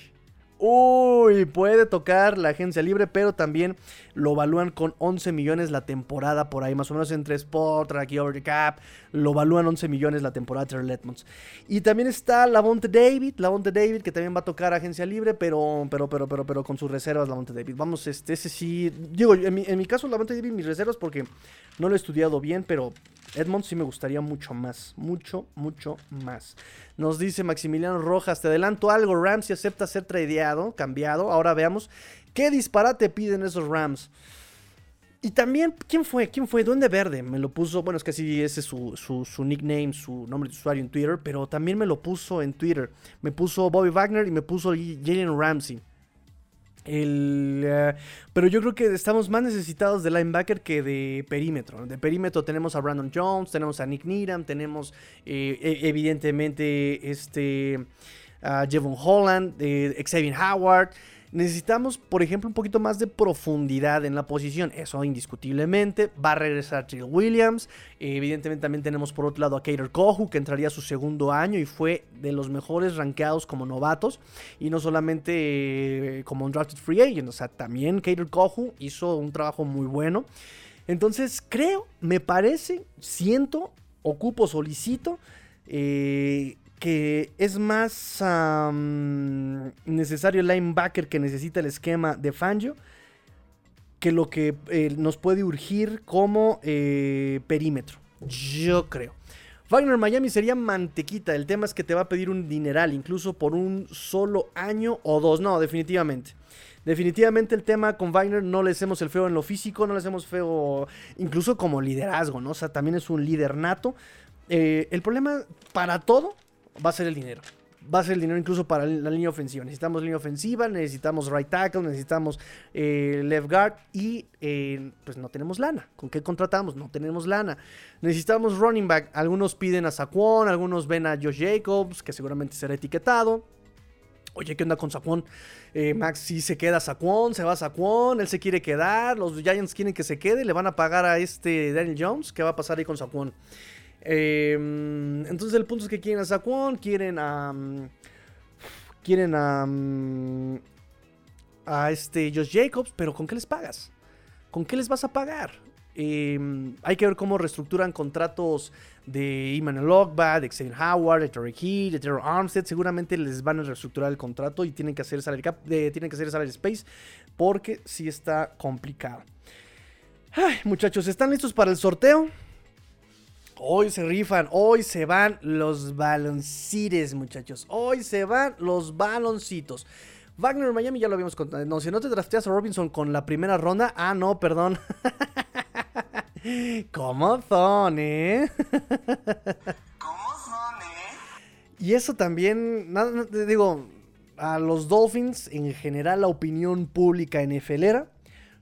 Uy, puede tocar la agencia libre, pero también lo evalúan con 11 millones la temporada por ahí, más o menos entre Sport, Track y Over the Cap. Lo evalúan 11 millones la temporada Terrell Edmonds. Y también está Lavonte David, Lavonte David, que también va a tocar agencia libre, pero, pero, pero, pero, pero con sus reservas, Lavonte David. Vamos, este, ese sí. Digo, en mi, en mi caso, Lavonte David, mis reservas, porque no lo he estudiado bien, pero Edmonds sí me gustaría mucho más. Mucho, mucho más. Nos dice Maximiliano Rojas, te adelanto algo, Ramsey acepta ser tradeado, cambiado. Ahora veamos qué disparate piden esos Rams. Y también, ¿quién fue? ¿Quién fue? Duende Verde. Me lo puso, bueno, es que sí, ese es su, su, nickname, su nombre de usuario en Twitter, pero también me lo puso en Twitter. Me puso Bobby Wagner y me puso Jalen Ramsey. El, eh, pero yo creo que estamos más necesitados de linebacker que de perímetro. De perímetro tenemos a Brandon Jones, tenemos a Nick Needham, tenemos eh, e- evidentemente este a Jevon Holland, eh, Xavier Howard. Necesitamos, por ejemplo, un poquito más de profundidad en la posición. Eso indiscutiblemente. Va a regresar Trill Williams. Evidentemente también tenemos por otro lado a Kater Kohu, que entraría a su segundo año y fue de los mejores rankeados como novatos. Y no solamente eh, como un drafted free agent. O sea, también Kater Kohu hizo un trabajo muy bueno. Entonces, creo, me parece, siento, ocupo, solicito. eh, que es más necesario el linebacker que necesita el esquema de Fangio que lo que eh, nos puede urgir como eh, perímetro. Yo creo. Wagner Miami sería mantequita. El tema es que te va a pedir un dineral, incluso por un solo año o dos. No, definitivamente. Definitivamente el tema con Wagner no le hacemos el feo en lo físico, no le hacemos feo incluso como liderazgo, ¿no? O sea, también es un líder nato. Eh, el problema para todo va a ser el dinero. Va a ser el dinero incluso para la línea ofensiva. Necesitamos línea ofensiva, necesitamos right tackle, necesitamos eh, left guard y eh, pues no tenemos lana. ¿Con qué contratamos? No tenemos lana. Necesitamos running back. Algunos piden a Saquon, algunos ven a Josh Jacobs, que seguramente será etiquetado. Oye, ¿qué onda con Saquon? Eh, Max, si se queda Saquon, se va Saquon, él se quiere quedar, los Giants quieren que se quede, le van a pagar a este Daniel Jones, ¿qué va a pasar ahí con Saquon? Eh, entonces el punto es que quieren a Saquon, quieren a... mm, Quieren a... mm, A este Josh Jacobs, pero ¿con qué les pagas? ¿Con qué les vas a pagar? Eh, hay que ver cómo reestructuran contratos de Emmanuel Ogba, de Xavier Howard, de Terry Hill, de Terrell Armstead. Seguramente les van a reestructurar el contrato y tienen que hacer salary cap, tienen que hacer salary space porque sí está complicado. Ay, muchachos, ¿están listos para el sorteo? Hoy se rifan, hoy se van los baloncitos, muchachos. Hoy se van los baloncitos. Wagner Miami ya lo habíamos contado. No, si no te drafteas a Robinson con la primera ronda. Ah, no, perdón. *laughs* ¿Cómo son, eh? ¿Cómo son, eh? Y eso también, nada, no, digo, a los Dolphins, en general, la opinión pública NFLera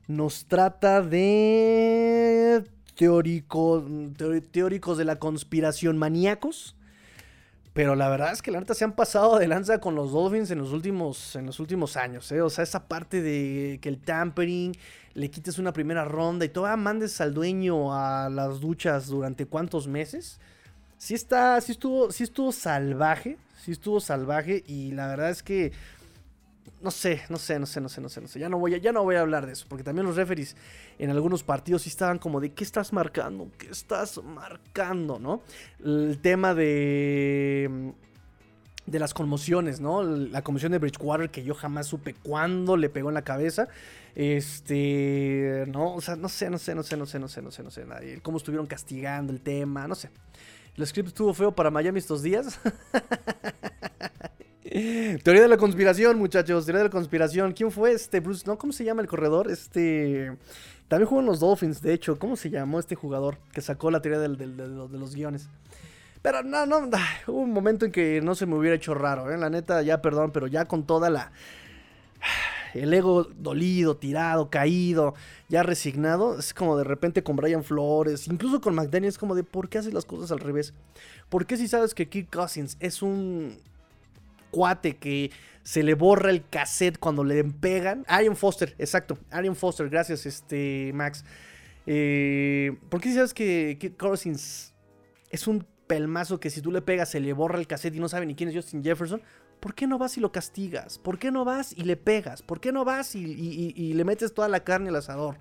nos trata de teóricos, teori- teóricos de la conspiración maníacos. Pero la verdad es que la neta se han pasado de lanza con los Dolphins en los últimos, en los últimos años. ¿eh? O sea, esa parte de que el tampering, le quites una primera ronda y todavía mandes al dueño a las duchas durante cuántos meses. Sí está, sí estuvo, sí estuvo salvaje, sí estuvo salvaje y la verdad es que no sé, no sé, no sé, no sé, no sé, no sé. Ya no voy a, ya no voy a hablar de eso, porque también los referees en algunos partidos sí estaban como de ¿qué estás marcando? ¿Qué estás marcando? ¿No? El tema de de las conmociones, ¿no? La conmoción de Bridgewater que yo jamás supe cuándo le pegó en la cabeza. Este, no, o sea, no sé, no sé, no sé, no sé, no sé, no sé, no sé, nadie. Cómo estuvieron castigando el tema, no sé. El script estuvo feo para Miami estos días. *laughs* Teoría de la conspiración, muchachos. Teoría de la conspiración. ¿Quién fue este Bruce? ¿No? ¿Cómo se llama el corredor? Este. También jugó en los Dolphins, de hecho. ¿Cómo se llamó este jugador que sacó la teoría de, los, guiones? Pero no, no. *sighs* Hubo un momento en que no se me hubiera hecho raro, ¿eh? La neta, ya perdón, pero ya con toda la. *sighs* El ego dolido, tirado, caído, ya resignado. Es como de repente con Brian Flores, incluso con McDaniel, es como de ¿por qué haces las cosas al revés? ¿Por qué si sabes que Kirk Cousins es un cuate que se le borra el cassette cuando le pegan. Arian Foster, exacto. Arian Foster, gracias, este Max. Eh, ¿Por qué sabes que Kirk Cousins es un pelmazo que si tú le pegas se le borra el cassette y no sabe ni quién es Justin Jefferson? ¿Por qué no vas y lo castigas? ¿Por qué no vas y le pegas? ¿Por qué no vas y- y le metes toda la carne al asador?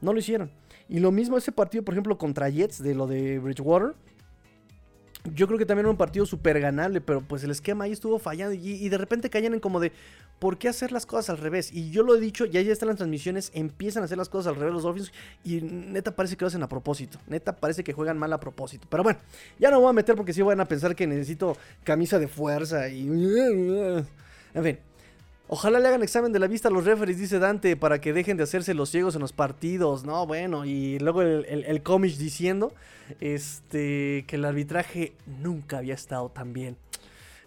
No lo hicieron. Y lo mismo ese partido, por ejemplo, contra Jets de lo de Bridgewater. Yo creo que también era un partido súper ganable, pero pues el esquema ahí estuvo fallando y, de repente caían en como de, ¿por qué hacer las cosas al revés? Y yo lo he dicho, ya ya están las transmisiones, empiezan a hacer las cosas al revés los Dolphins y neta parece que lo hacen a propósito, neta parece que juegan mal a propósito. Pero bueno, ya no voy a meter porque sí van a pensar que necesito camisa de fuerza y... En fin. Ojalá le hagan examen de la vista a los referees, dice Dante, para que dejen de hacerse los ciegos en los partidos. No, bueno, y luego el, el, el cómic diciendo este, que el arbitraje nunca había estado tan bien.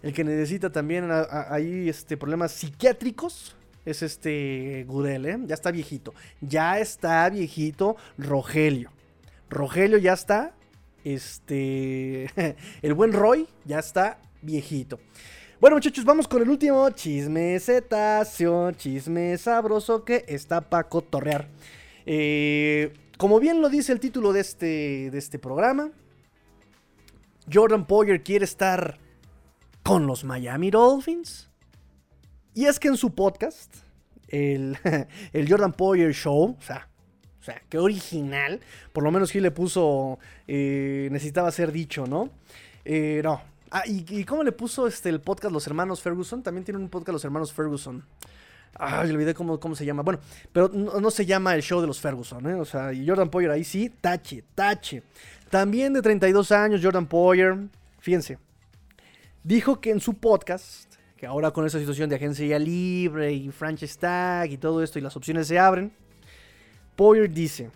El que necesita también ahí este, problemas psiquiátricos es este Gudel, ¿eh? Ya está viejito. Ya está viejito Rogelio. Rogelio ya está. Este. *laughs* El buen Roy ya está viejito. Bueno, muchachos, vamos con el último chisme cetáceo, chisme sabroso que está para cotorrear. Eh, como bien lo dice el título de este, de este programa, Jordan Poyer quiere estar con los Miami Dolphins. Y es que en su podcast, el, *laughs* el Jordan Poyer Show, o sea, o sea, qué original. Por lo menos que le puso, eh, necesitaba ser dicho, ¿no? Eh, no. Ah, ¿y, cómo le puso este, el podcast Los Hermanos Ferguson? También tiene un podcast Los Hermanos Ferguson. Ah, olvidé cómo, cómo se llama. Bueno, pero no, se llama el show de los Ferguson, ¿eh? O sea, y Jordan Poyer ahí sí, tache, tache. También de 32 años, Jordan Poyer, fíjense, dijo que en su podcast, que ahora con esa situación de agencia libre y franchise tag y todo esto y las opciones se abren, Poyer dice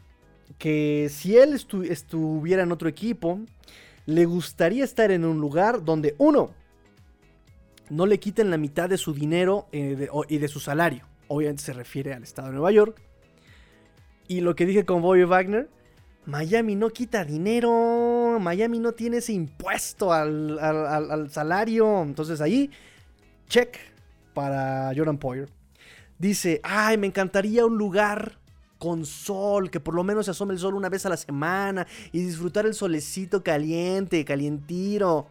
que si él estuviera en otro equipo, le gustaría estar en un lugar donde uno, no le quiten la mitad de su dinero eh, y de su salario. Obviamente se refiere al estado de Nueva York. Y lo que dije con Bobby Wagner, Miami no quita dinero, Miami no tiene ese impuesto al, salario. Entonces ahí, check para Jordan Poyer. Dice, ay, me encantaría un lugar con sol, que por lo menos se asome el sol una vez a la semana y disfrutar el solecito caliente, calientiro.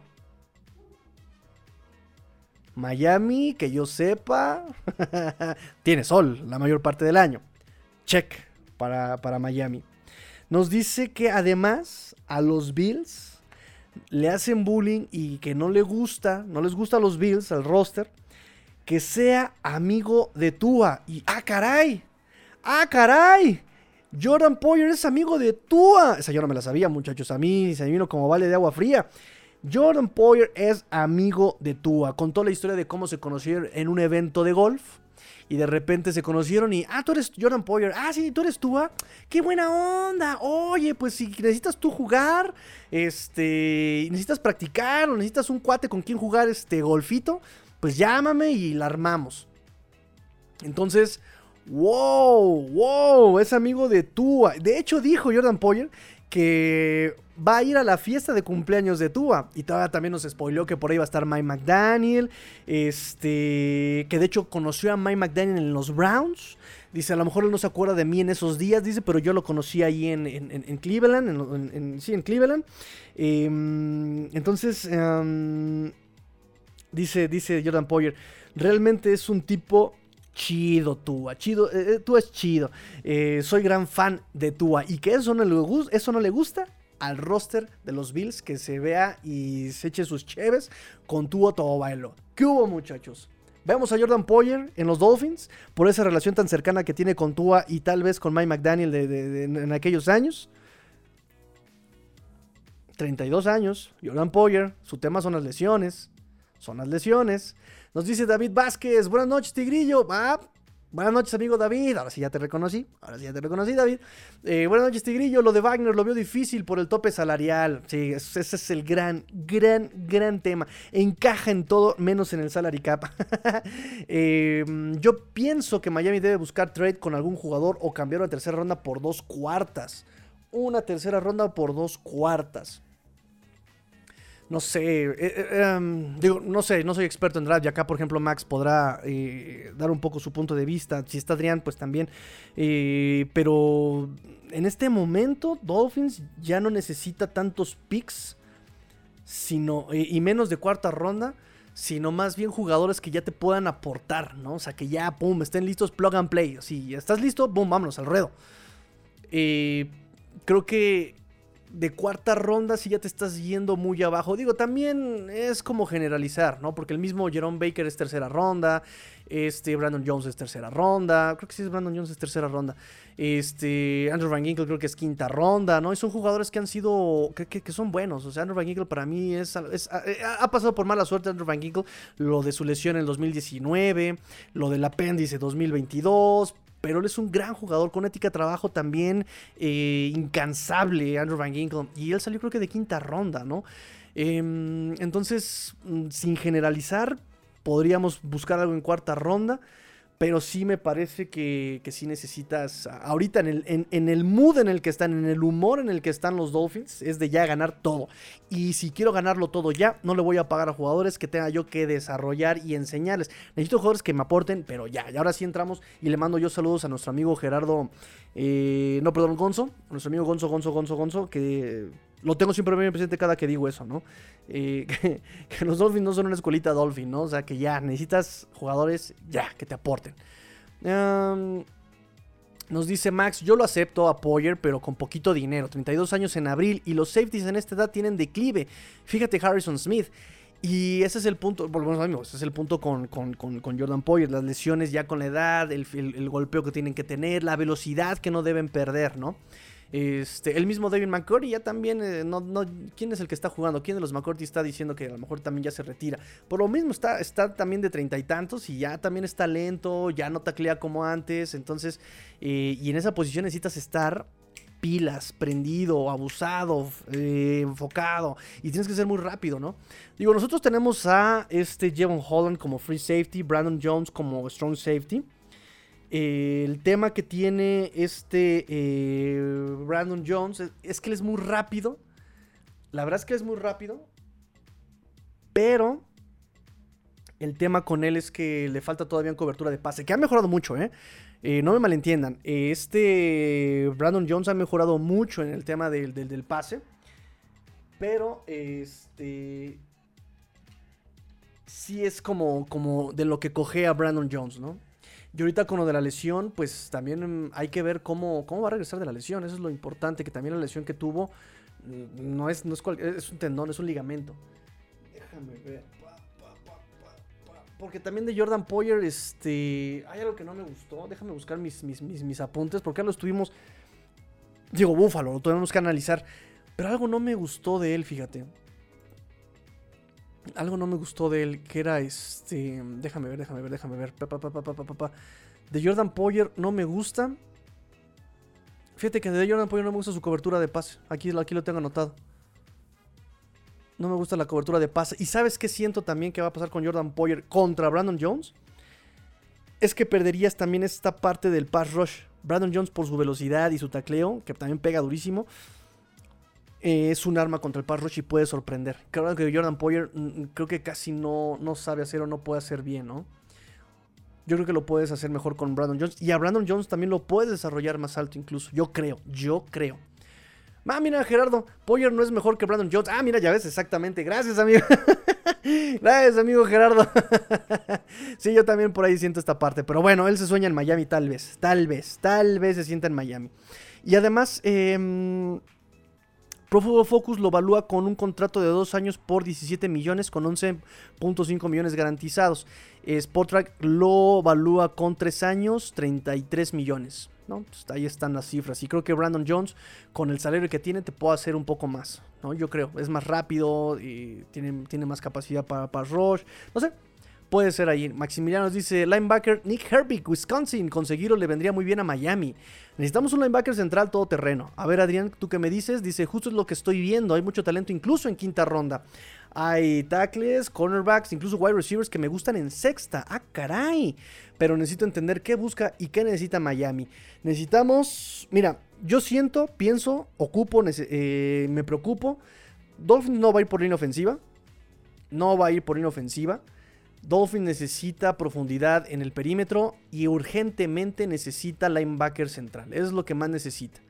Miami, que yo sepa, *laughs* tiene sol la mayor parte del año. Check para, para Miami. Nos dice que además a los Bills le hacen bullying y que no le gusta, no les gusta a los Bills, al roster, que sea amigo de Tua. Y, ah, caray, ah, caray. Jordan Poyer es amigo de Tua. Esa yo no me la sabía, muchachos. A mí se me vino como vale de agua fría. Jordan Poyer es amigo de Tua. Contó la historia de cómo se conocieron en un evento de golf y de repente se conocieron y, ah, tú eres Jordan Poyer, ah, sí, tú eres tú, ah, qué buena onda, oye, pues si necesitas tú jugar, este, necesitas practicar o necesitas un cuate con quien jugar este golfito, pues llámame y la armamos. Entonces, wow, wow, es amigo de Tua. De hecho, dijo Jordan Poyer que va a ir a la fiesta de cumpleaños de Tua. Y también nos spoileó que por ahí va a estar Mike McDaniel. Este. Que de hecho conoció a Mike McDaniel en los Browns. Dice, a lo mejor él no se acuerda de mí en esos días, dice, pero yo lo conocí ahí en, Cleveland. sí, en Cleveland. Em, entonces, em, dice, dice Jordan Poyer, realmente es un tipo chido Tua, chido, eh, eh, Tua es chido. Eh, soy gran fan de Tua y que eso no, le, eso no le gusta al roster de los Bills que se vea y se eche sus cheves con Tua todo bailo. ¿Qué hubo muchachos? Vemos a Jordan Poyer en los Dolphins por esa relación tan cercana que tiene con Tua y tal vez con Mike McDaniel en aquellos años. 32 años, Jordan Poyer, su tema son las lesiones, son las lesiones. Nos dice David Vázquez, buenas noches, Tigrillo. Ah, buenas noches, amigo David. Ahora sí ya te reconocí. Ahora sí ya te reconocí, David. Eh, buenas noches, Tigrillo. Lo de Wagner lo veo difícil por el tope salarial. Sí, ese es el gran, gran, gran tema. Encaja en todo, menos en el salary cap. *laughs* Eh, yo pienso que Miami debe buscar trade con algún jugador o cambiar una tercera ronda por dos cuartas. Una tercera ronda por dos cuartas no sé, eh, eh, em, digo, no sé, no soy experto en draft y acá, por ejemplo, Max podrá eh, dar un poco su punto de vista. Si está Adrián, pues también. pero en este momento, Dolphins ya no necesita tantos picks, sino, y menos de cuarta ronda, sino más bien jugadores que ya te puedan aportar, ¿no? O sea, que ya, pum, estén listos, plug and play. Si estás listo, boom, vámonos al ruedo. creo que de cuarta ronda si ya te estás yendo muy abajo. Digo, también es como generalizar, ¿no? Porque el mismo Jerome Baker es tercera ronda. Este, Brandon Jones es tercera ronda. Creo que sí es Brandon Jones es tercera ronda. Este, Andrew Van Ginkle creo que es quinta ronda, ¿no? Y son jugadores que han sido, que, son buenos. O sea, Andrew Van Ginkle para mí es, ha pasado por mala suerte Andrew Van Ginkle. Lo de su lesión en el 2019, lo del apéndice 2022 pero él es un gran jugador con ética de trabajo también eh, incansable, Andrew Van Ginkle. Y él salió creo que de quinta ronda, ¿no? Em, entonces, mm, sin generalizar, podríamos buscar algo en cuarta ronda. Pero sí me parece que, que sí necesitas, ahorita en el, en, en el mood en el que están, en el humor en el que están los Dolphins, es de ya ganar todo. Y si quiero ganarlo todo ya, no le voy a pagar a jugadores que tenga yo que desarrollar y enseñarles. Necesito jugadores que me aporten, pero ya. Y ahora sí entramos y le mando yo saludos a nuestro amigo Gerardo, eh, no, perdón, Gonzo, nuestro amigo Gonzo, Gonzo, Gonzo, Gonzo, que lo tengo siempre bien presente cada que digo eso, ¿no? Eh, *laughs* que, los Dolphins no son una escuelita Dolphin, ¿no? O sea, que ya necesitas jugadores ya que te aporten. Um, nos dice Max, yo lo acepto a Poyer, pero con poquito dinero. 32 años en abril y los safeties en esta edad tienen declive. Fíjate Harrison Smith. Y ese es el punto, volvemos amigos, ese es el punto con, con, con, Jordan Poyer, las lesiones ya con la edad, el, el, golpeo que tienen que tener, la velocidad que no deben perder, ¿no? Este, el mismo David McCurdy ya también, eh, no, no, ¿quién es el que está jugando? ¿Quién de los McCurdy está diciendo que a lo mejor también ya se retira? Por lo mismo está, está también de treinta y tantos y ya también está lento, ya no taclea como antes, entonces, eh, y en esa posición necesitas estar pilas, prendido, abusado, eh, enfocado. Y tienes que ser muy rápido, ¿no? Digo, nosotros tenemos a este Jevon Holland como free safety, Brandon Jones como strong safety. Eh, el tema que tiene este eh, Brandon Jones es, que él es muy rápido. La verdad es que es muy rápido. Pero el tema con él es que le falta todavía en cobertura de pase. Que ha mejorado mucho, ¿eh? Eh, no me malentiendan, este Brandon Jones ha mejorado mucho en el tema del, del, del pase. Pero, este... Sí es como, como de lo que coge a Brandon Jones, ¿no? Y ahorita con lo de la lesión, pues también hay que ver cómo, cómo va a regresar de la lesión. Eso es lo importante, que también la lesión que tuvo no es, no es, un tendón, es un ligamento. Déjame ver. Porque también de Jordan Poyer, este. Hay algo que no me gustó. Déjame buscar mis, mis, mis, mis apuntes. Porque lo estuvimos. Digo, Búfalo, lo tuvimos que analizar. Pero algo no me gustó de él, fíjate. Algo no me gustó de él. Que era este. Déjame ver, déjame ver, déjame ver. De Jordan Poyer no me gusta. Fíjate que de Jordan Poyer no me gusta su cobertura de pase. Aquí, aquí lo tengo anotado. No me gusta la cobertura de pase. ¿Y sabes qué siento también que va a pasar con Jordan Poyer contra Brandon Jones? Es que perderías también esta parte del pass rush. Brandon Jones por su velocidad y su tacleo, que también pega durísimo, eh, es un arma contra el pass rush y puede sorprender. Creo que Jordan Poyer mm, creo que casi no, no sabe hacer o no puede hacer bien, ¿no? Yo creo que lo puedes hacer mejor con Brandon Jones. Y a Brandon Jones también lo puedes desarrollar más alto incluso. Yo creo, yo creo. Ah, mira, Gerardo, Poyer no es mejor que Brandon Jones. Ah, mira, ya ves, exactamente. Gracias, amigo. *laughs* Gracias, amigo Gerardo. *laughs* sí, yo también por ahí siento esta parte. Pero bueno, él se sueña en Miami, tal vez. Tal vez, tal vez se sienta en Miami. Y además, eh, Pro Football Focus lo evalúa con un contrato de dos años por 17 millones con 11.5 millones garantizados. Sportrack lo evalúa con tres años, 33 millones. ¿no? Ahí están las cifras. Y creo que Brandon Jones, con el salario que tiene, te puede hacer un poco más. ¿no? Yo creo. Es más rápido, y tiene, tiene más capacidad para, para rush. No sé. Puede ser ahí. Maximiliano nos dice: Linebacker Nick Herbig, Wisconsin. Conseguirlo le vendría muy bien a Miami. Necesitamos un linebacker central todoterreno. A ver, Adrián, ¿tú qué me dices? Dice: Justo es lo que estoy viendo. Hay mucho talento, incluso en quinta ronda. Hay tackles, cornerbacks, incluso wide receivers que me gustan en sexta. ¡Ah, caray! Pero necesito entender qué busca y qué necesita Miami. Necesitamos. Mira, yo siento, pienso, ocupo, eh, me preocupo. Dolphins no va a ir por línea ofensiva. No va a ir por línea ofensiva. Dolphin necesita profundidad en el perímetro y urgentemente necesita linebacker central. Es lo que más necesita.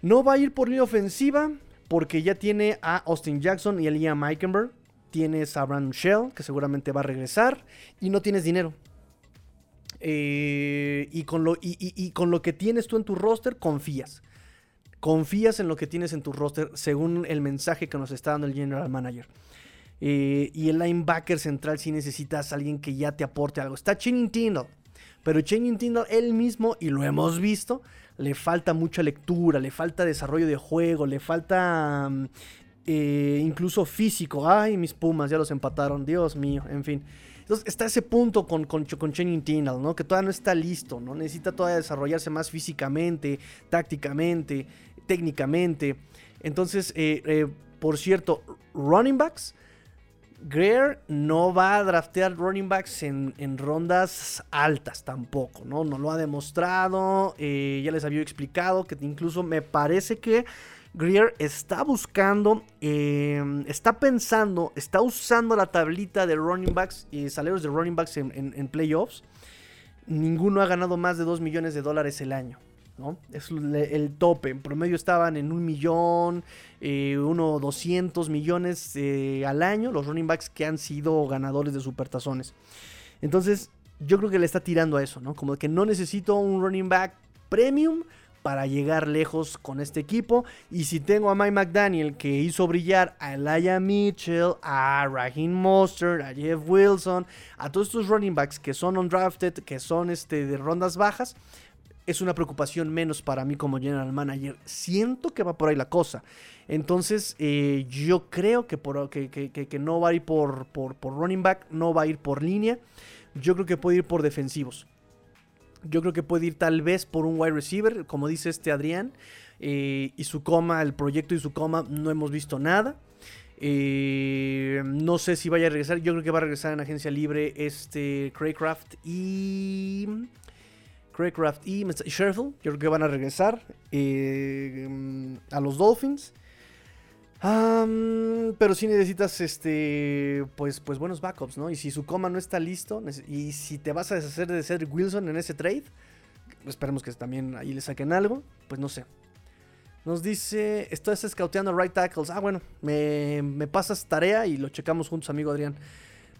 No va a ir por línea ofensiva porque ya tiene a Austin Jackson y a Liam Eikenberg. Tienes a Brandon Shell, que seguramente va a regresar. Y no tienes dinero. Eh, y, con lo, y con lo que tienes tú en tu roster, confías. Confías en lo que tienes en tu roster según el mensaje que nos está dando el general manager. Eh, y el linebacker central si necesitas a alguien que ya te aporte algo. Está Channing Tindall. Pero Channing Tindall él mismo, y lo hemos visto, le falta mucha lectura, le falta desarrollo de juego, le falta um, eh, incluso físico. Ay, mis Pumas ya los empataron, Dios mío, en fin. Entonces está ese punto con, con, con Channing Tindall, ¿no? Que todavía no está listo, ¿no? Necesita todavía desarrollarse más físicamente, tácticamente, técnicamente. Entonces, eh, por cierto, running backs Greer no va a draftear running backs en, rondas altas tampoco, ¿no? No lo ha demostrado. eh, ya les había explicado que incluso me parece que Greer está buscando, eh, está pensando, está usando la tablita de running backs y salarios de running backs en, en- en playoffs. Ninguno ha ganado más de 2 millones de dólares el año. Es el tope. En promedio estaban en un millón, eh, uno 200 millones eh, al año los running backs que han sido ganadores de supertazones. Entonces, yo creo que le está tirando a eso, ¿no? Como que no necesito un running back premium para llegar lejos con este equipo. Y si tengo a Mike McDaniel que hizo brillar a Elijah Mitchell, a Raheem Mostert, a Jeff Wilson, a todos estos running backs que son undrafted, que son este, de rondas bajas, es una preocupación menos para mí como general manager. Siento que va por ahí la cosa. Entonces, eh, yo creo que, por, que, que- que- no va a ir por, por, por running back, no va a ir por línea. Yo creo que puede ir por defensivos. Yo creo que puede ir tal vez por un wide receiver, como dice este Adrián. eh, y su coma, el proyecto y su coma, no hemos visto nada. Eh, no sé si vaya a regresar. Yo creo que va a regresar en agencia libre este Craycraft y. Craycraft y Sherfield. Yo creo que van a regresar eh, mm, a los Dolphins. Pero si necesitas este pues, pues buenos backups, ¿no? Y si su coma no está listo, y si te vas a deshacer de Cedric Wilson en ese trade, esperemos que también ahí le saquen algo, pues no sé. Nos dice, estás scouteando right tackles. Ah, bueno, me, me pasas tarea y lo checamos juntos, amigo Adrián.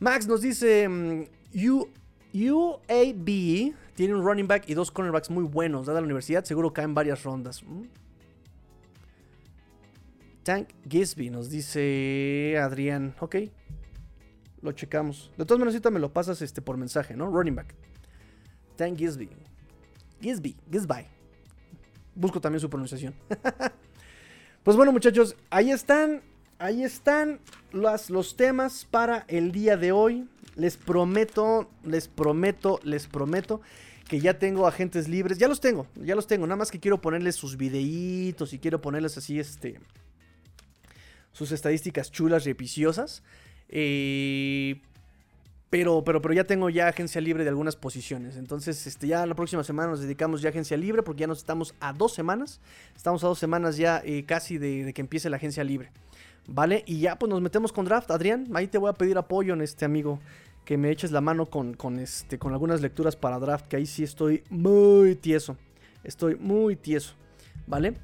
Max nos dice, mm, U- UAB tiene un running back y dos cornerbacks muy buenos. Dada la universidad, seguro caen varias rondas. Mm. Tank Gisby nos dice Adrián. Ok. Lo checamos. De todas maneras, ahorita me lo pasas este, por mensaje, ¿no? Running back. Tank Gisby. Gisby. Gisby. Busco también su pronunciación. *laughs* pues bueno, muchachos, ahí están. Ahí están las, los temas para el día de hoy. Les prometo, les prometo, les prometo que ya tengo agentes libres. Ya los tengo, ya los tengo. Nada más que quiero ponerles sus videitos y quiero ponerles así, este. Sus estadísticas chulas y epiciosas. Eh, pero, pero, pero ya tengo ya agencia libre de algunas posiciones. Entonces, este, ya la próxima semana nos dedicamos ya a agencia libre porque ya nos estamos a dos semanas. Estamos a dos semanas ya eh, casi de, de que empiece la agencia libre. ¿Vale? Y ya pues nos metemos con draft. Adrián, ahí te voy a pedir apoyo en este amigo. Que me eches la mano con, con, este, con algunas lecturas para draft. Que ahí sí estoy muy tieso. Estoy muy tieso. ¿Vale?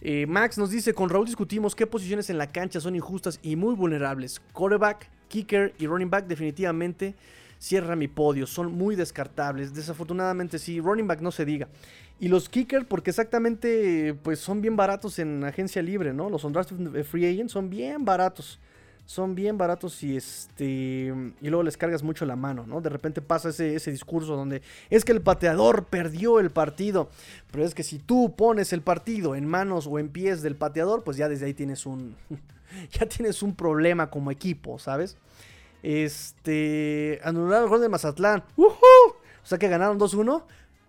Eh, Max nos dice, con Raúl discutimos qué posiciones en la cancha son injustas y muy vulnerables. Quarterback, kicker y running back definitivamente cierra mi podio. Son muy descartables. Desafortunadamente sí, running back no se diga. Y los kicker porque exactamente pues son bien baratos en agencia libre, ¿no? Los undrafted free agents son bien baratos. Son bien baratos y este y luego les cargas mucho la mano, ¿no? De repente pasa ese, ese discurso donde es que el pateador perdió el partido, pero es que si tú pones el partido en manos o en pies del pateador, pues ya desde ahí tienes un *laughs* ya tienes un problema como equipo, ¿sabes? Este anular el gol de Mazatlán. ¡Uhú! O sea que ganaron 2-1.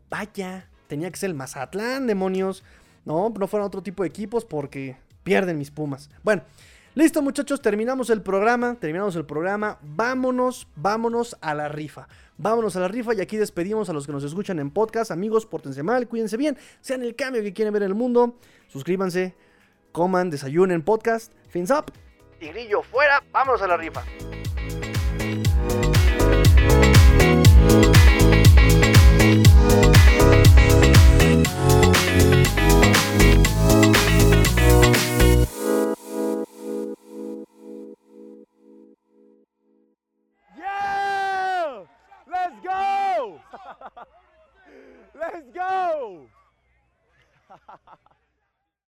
Vaya, tenía que ser el Mazatlán, demonios. No, no fueron otro tipo de equipos porque pierden mis Pumas. Bueno, Listo muchachos, terminamos el programa, terminamos el programa, vámonos, vámonos a la rifa, vámonos a la rifa y aquí despedimos a los que nos escuchan en podcast, amigos, pórtense mal, cuídense bien, sean el cambio que quieren ver en el mundo, suscríbanse, coman, desayunen podcast, fins up. Y grillo fuera, vámonos a la rifa. *laughs* Let's go! *laughs*